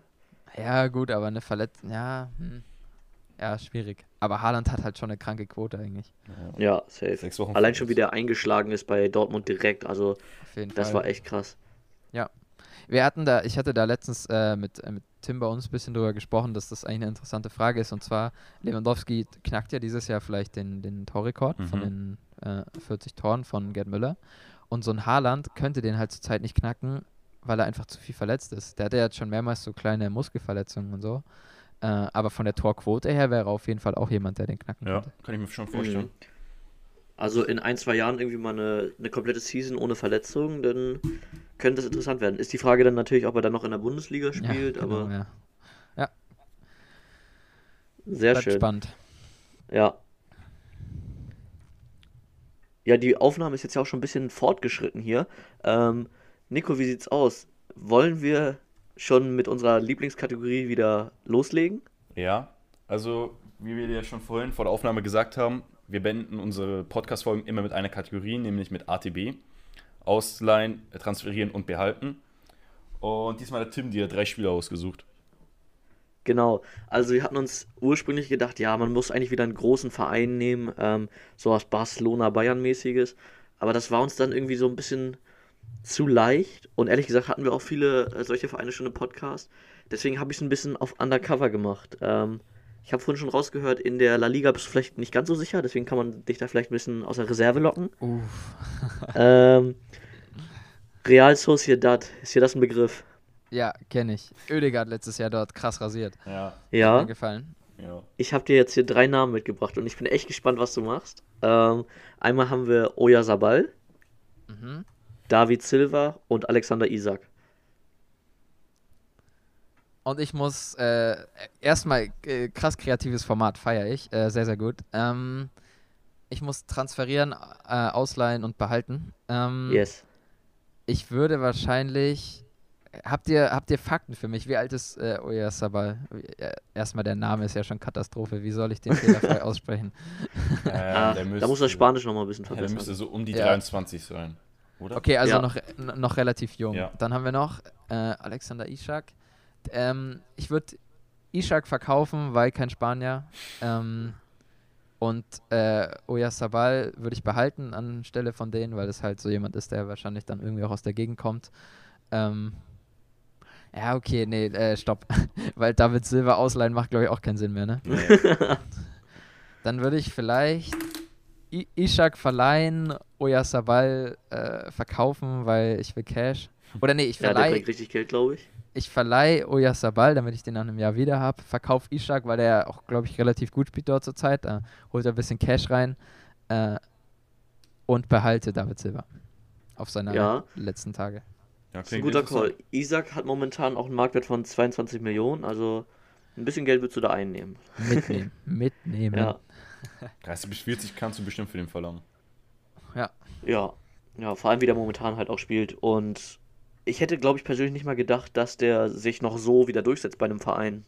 Ja, gut, aber eine Verletzung, ja, hm. ja, schwierig. Aber Haaland hat halt schon eine kranke Quote eigentlich. Ja, safe. Sechs Wochen Allein schon wie der eingeschlagen ist bei Dortmund direkt, also Auf jeden das Fall. war echt krass. Wir hatten da, ich hatte da letztens äh, mit, äh, mit Tim bei uns ein bisschen drüber gesprochen, dass das eigentlich eine interessante Frage ist. Und zwar, Lewandowski knackt ja dieses Jahr vielleicht den, den Torrekord Mhm. von den äh, 40 Toren von Gerd Müller. Und so ein Haaland könnte den halt zurzeit nicht knacken, weil er einfach zu viel verletzt ist. Der hatte ja jetzt schon mehrmals so kleine Muskelverletzungen und so. Äh, aber von der Torquote her wäre er auf jeden Fall auch jemand, der den knacken Ja, könnte. kann ich mir schon vorstellen. Mhm. Also in ein, zwei Jahren irgendwie mal eine, eine komplette Season ohne Verletzung, dann könnte das interessant werden. Ist die Frage dann natürlich, ob er dann noch in der Bundesliga spielt, ja, genau, aber ja. sehr Bleibt schön. spannend. Ja. Ja, die Aufnahme ist jetzt ja auch schon ein bisschen fortgeschritten hier. Ähm, Nico, wie sieht's aus? Wollen wir schon mit unserer Lieblingskategorie wieder loslegen? Ja, also wie wir dir schon vorhin vor der Aufnahme gesagt haben, wir beenden unsere Podcast-Folgen immer mit einer Kategorie, nämlich mit ATB. Ausleihen, transferieren und behalten. Und diesmal hat Tim dir drei Spieler ausgesucht. Genau. Also wir hatten uns ursprünglich gedacht, ja, man muss eigentlich wieder einen großen Verein nehmen, ähm, sowas Barcelona-Bayern-mäßiges. Aber das war uns dann irgendwie so ein bisschen zu leicht. Und ehrlich gesagt hatten wir auch viele äh, solche Vereine schon im Podcast. Deswegen habe ich es ein bisschen auf Undercover gemacht. Ähm, ich habe vorhin schon rausgehört, in der La Liga bist du vielleicht nicht ganz so sicher, deswegen kann man dich da vielleicht ein bisschen aus der Reserve locken. Uff. ähm, Real Sociedad, ist hier das ein Begriff? Ja, kenne ich. Oedegaard letztes Jahr dort krass rasiert. Ja, Hat Ja. mir gefallen. ja. Ich habe dir jetzt hier drei Namen mitgebracht und ich bin echt gespannt, was du machst. Ähm, einmal haben wir Oya Sabal, Mhm. David Silva und Alexander Isak. Und ich muss äh, erstmal äh, krass kreatives Format feiere ich. Äh, sehr, sehr gut. Ähm, ich muss transferieren, äh, ausleihen und behalten. Ähm, Yes. Ich würde wahrscheinlich. Habt ihr, habt ihr Fakten für mich? Wie alt ist äh, Oyarzabal? Äh, Erstmal der Name ist ja schon Katastrophe. Wie soll ich den fehlerfrei aussprechen? Ähm, Ah, der da muss das Spanisch noch mal ein bisschen Ja, der verbessern. müsste so um die Ja. 23 sein. Oder? Okay, also Ja. noch, noch relativ jung. Ja. Dann haben wir noch äh, Alexander Ishak. Ähm, ich würde Ishak verkaufen, weil kein Spanier. Ähm, und äh, Oyarzabal würde ich behalten anstelle von denen, weil es halt so jemand ist, der wahrscheinlich dann irgendwie auch aus der Gegend kommt. Ähm, ja, okay, nee, äh, stopp. weil David Silva ausleihen macht, glaube ich, auch keinen Sinn mehr, ne? Nee. Dann würde ich vielleicht I Ishak verleihen, Oyarzabal äh, verkaufen, weil ich will Cash. Oder nee, ich Ja, der verleihe bringt richtig Geld, glaube ich. ich verleih Oyarzabal, damit ich den nach einem Jahr wieder habe. Verkauf Ishak, weil der auch, glaube ich, relativ gut spielt dort zur Zeit. Da holt er ein bisschen Cash rein. Äh, und behalte David Silva. Auf seine Ja. letzten Tage. Ja, Das ist ein klingt guter. Call. Isak hat momentan auch einen Marktwert von 22 Millionen, also ein bisschen Geld würdest du da einnehmen. Mitnehmen. Mitnehmen. Ja, 30 bis 40 kannst du bestimmt für den verlangen. ja. Ja, vor allem wie der momentan halt auch spielt. Und ich hätte, glaube ich, persönlich nicht mal gedacht, dass der sich noch so wieder durchsetzt bei einem Verein.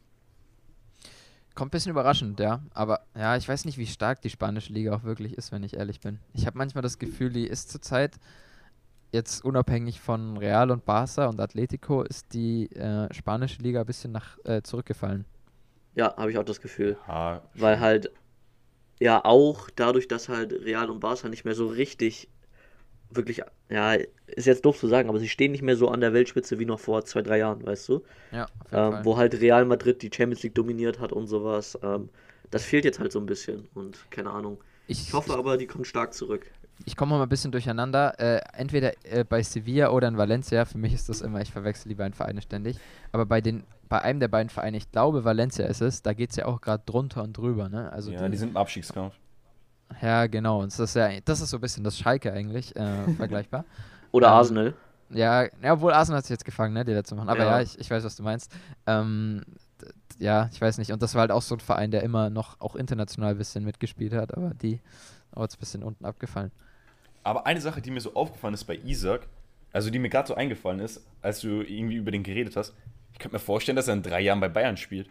Kommt ein bisschen überraschend, ja. Aber ja, ich weiß nicht, wie stark die spanische Liga auch wirklich ist, wenn ich ehrlich bin. Ich habe manchmal das Gefühl, die ist zurzeit jetzt unabhängig von Real und Barca und Atletico ist die äh, spanische Liga ein bisschen nach äh, zurückgefallen. Ja, habe ich auch das Gefühl. Ja, Weil halt, ja, auch dadurch, dass halt Real und Barca nicht mehr so richtig, wirklich, ja, ist jetzt doof zu sagen, aber sie stehen nicht mehr so an der Weltspitze wie noch vor zwei, drei Jahren, weißt du? Ja, Ähm, wo halt Real Madrid die Champions League dominiert hat und sowas. Ähm, das fehlt jetzt halt so ein bisschen und keine Ahnung. Ich, Ich hoffe aber, die kommen stark zurück. ich komme mal ein bisschen durcheinander. Äh, entweder äh, bei Sevilla oder in Valencia. Für mich ist das immer, ich verwechsel die beiden Vereine ständig. Aber bei, den, bei einem der beiden Vereine, ich glaube Valencia ist es, da geht es ja auch gerade drunter und drüber. Ne? Also ja, die sind im Abstiegskampf. Ja, genau. Und das ist ja, das ist so ein bisschen das Schalke eigentlich, äh, vergleichbar. Oder Ähm, Arsenal. Ja, ja, obwohl Arsenal hat sich jetzt gefangen, ne, die letzte machen. Aber ja, Ja. ich, ich weiß, was du meinst. Ähm, ja, ich weiß nicht. Und das war halt auch so ein Verein, der immer noch auch international ein bisschen mitgespielt hat, aber die auch jetzt ein bisschen unten abgefallen. Aber eine Sache, die mir so aufgefallen ist bei Isaac, also die mir gerade so eingefallen ist, als du irgendwie über den geredet hast, ich könnte mir vorstellen, dass er in drei Jahren bei Bayern spielt.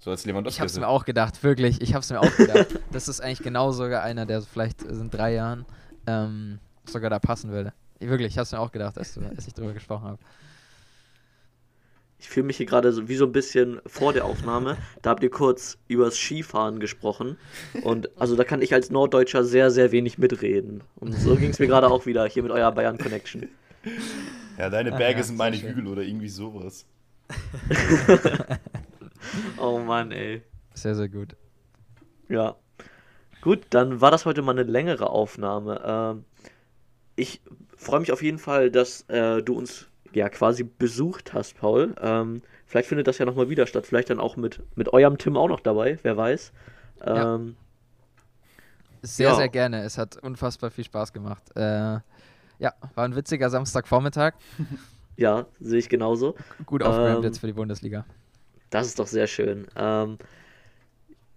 So als Lewandowski. Ich hab's ist. mir auch gedacht, wirklich. Ich hab's mir auch gedacht. das ist eigentlich genau sogar einer, der vielleicht in drei Jahren ähm, sogar da passen würde. Ich, wirklich, ich hab's mir auch gedacht, als, du, als ich drüber gesprochen habe. Ich fühle mich hier gerade so, wie so ein bisschen vor der Aufnahme. Da habt ihr kurz übers Skifahren gesprochen. Und also da kann ich als Norddeutscher sehr, sehr wenig mitreden. Und so ging es mir gerade auch wieder hier mit eurer Bayern-Connection. Ja, deine Ah, Berge ja, sind meine schön. Hügel oder irgendwie sowas. oh Mann, ey. Sehr, sehr gut. Ja. Gut, dann war das heute mal eine längere Aufnahme. Ähm, ich freue mich auf jeden Fall, dass äh, du uns ja quasi besucht hast, Paul. Ähm, vielleicht findet das ja nochmal wieder statt. Vielleicht dann auch mit, mit eurem Tim auch noch dabei, wer weiß. Ja. Ähm, Sehr, Ja. sehr gerne. Es hat unfassbar viel Spaß gemacht. Äh, ja, war ein witziger Samstagvormittag. ja, sehe ich genauso. Gut aufgewärmt Ähm, jetzt für die Bundesliga. Das ist doch sehr schön. Ähm,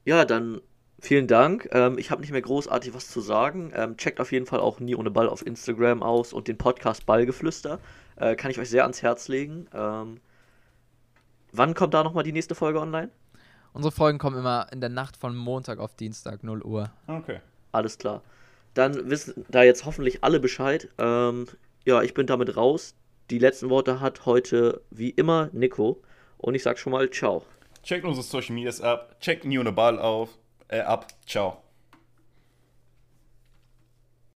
ja, dann vielen Dank. Ähm, ich habe nicht mehr großartig was zu sagen. Ähm, checkt auf jeden Fall auch Nie ohne Ball auf Instagram aus und den Podcast Ballgeflüster. Äh, kann ich euch sehr ans Herz legen. Ähm, wann kommt da nochmal die nächste Folge online? Unsere Folgen kommen immer in der Nacht von Montag auf Dienstag, 0 Uhr. Okay. Alles klar. Dann wissen da jetzt hoffentlich alle Bescheid. Ähm, ja, ich bin damit raus. Die letzten Worte hat heute wie immer Nico. Und ich sag schon mal ciao. Checkt unsere Social Medias ab. Checkt Ball auf. Äh, ab. Ciao.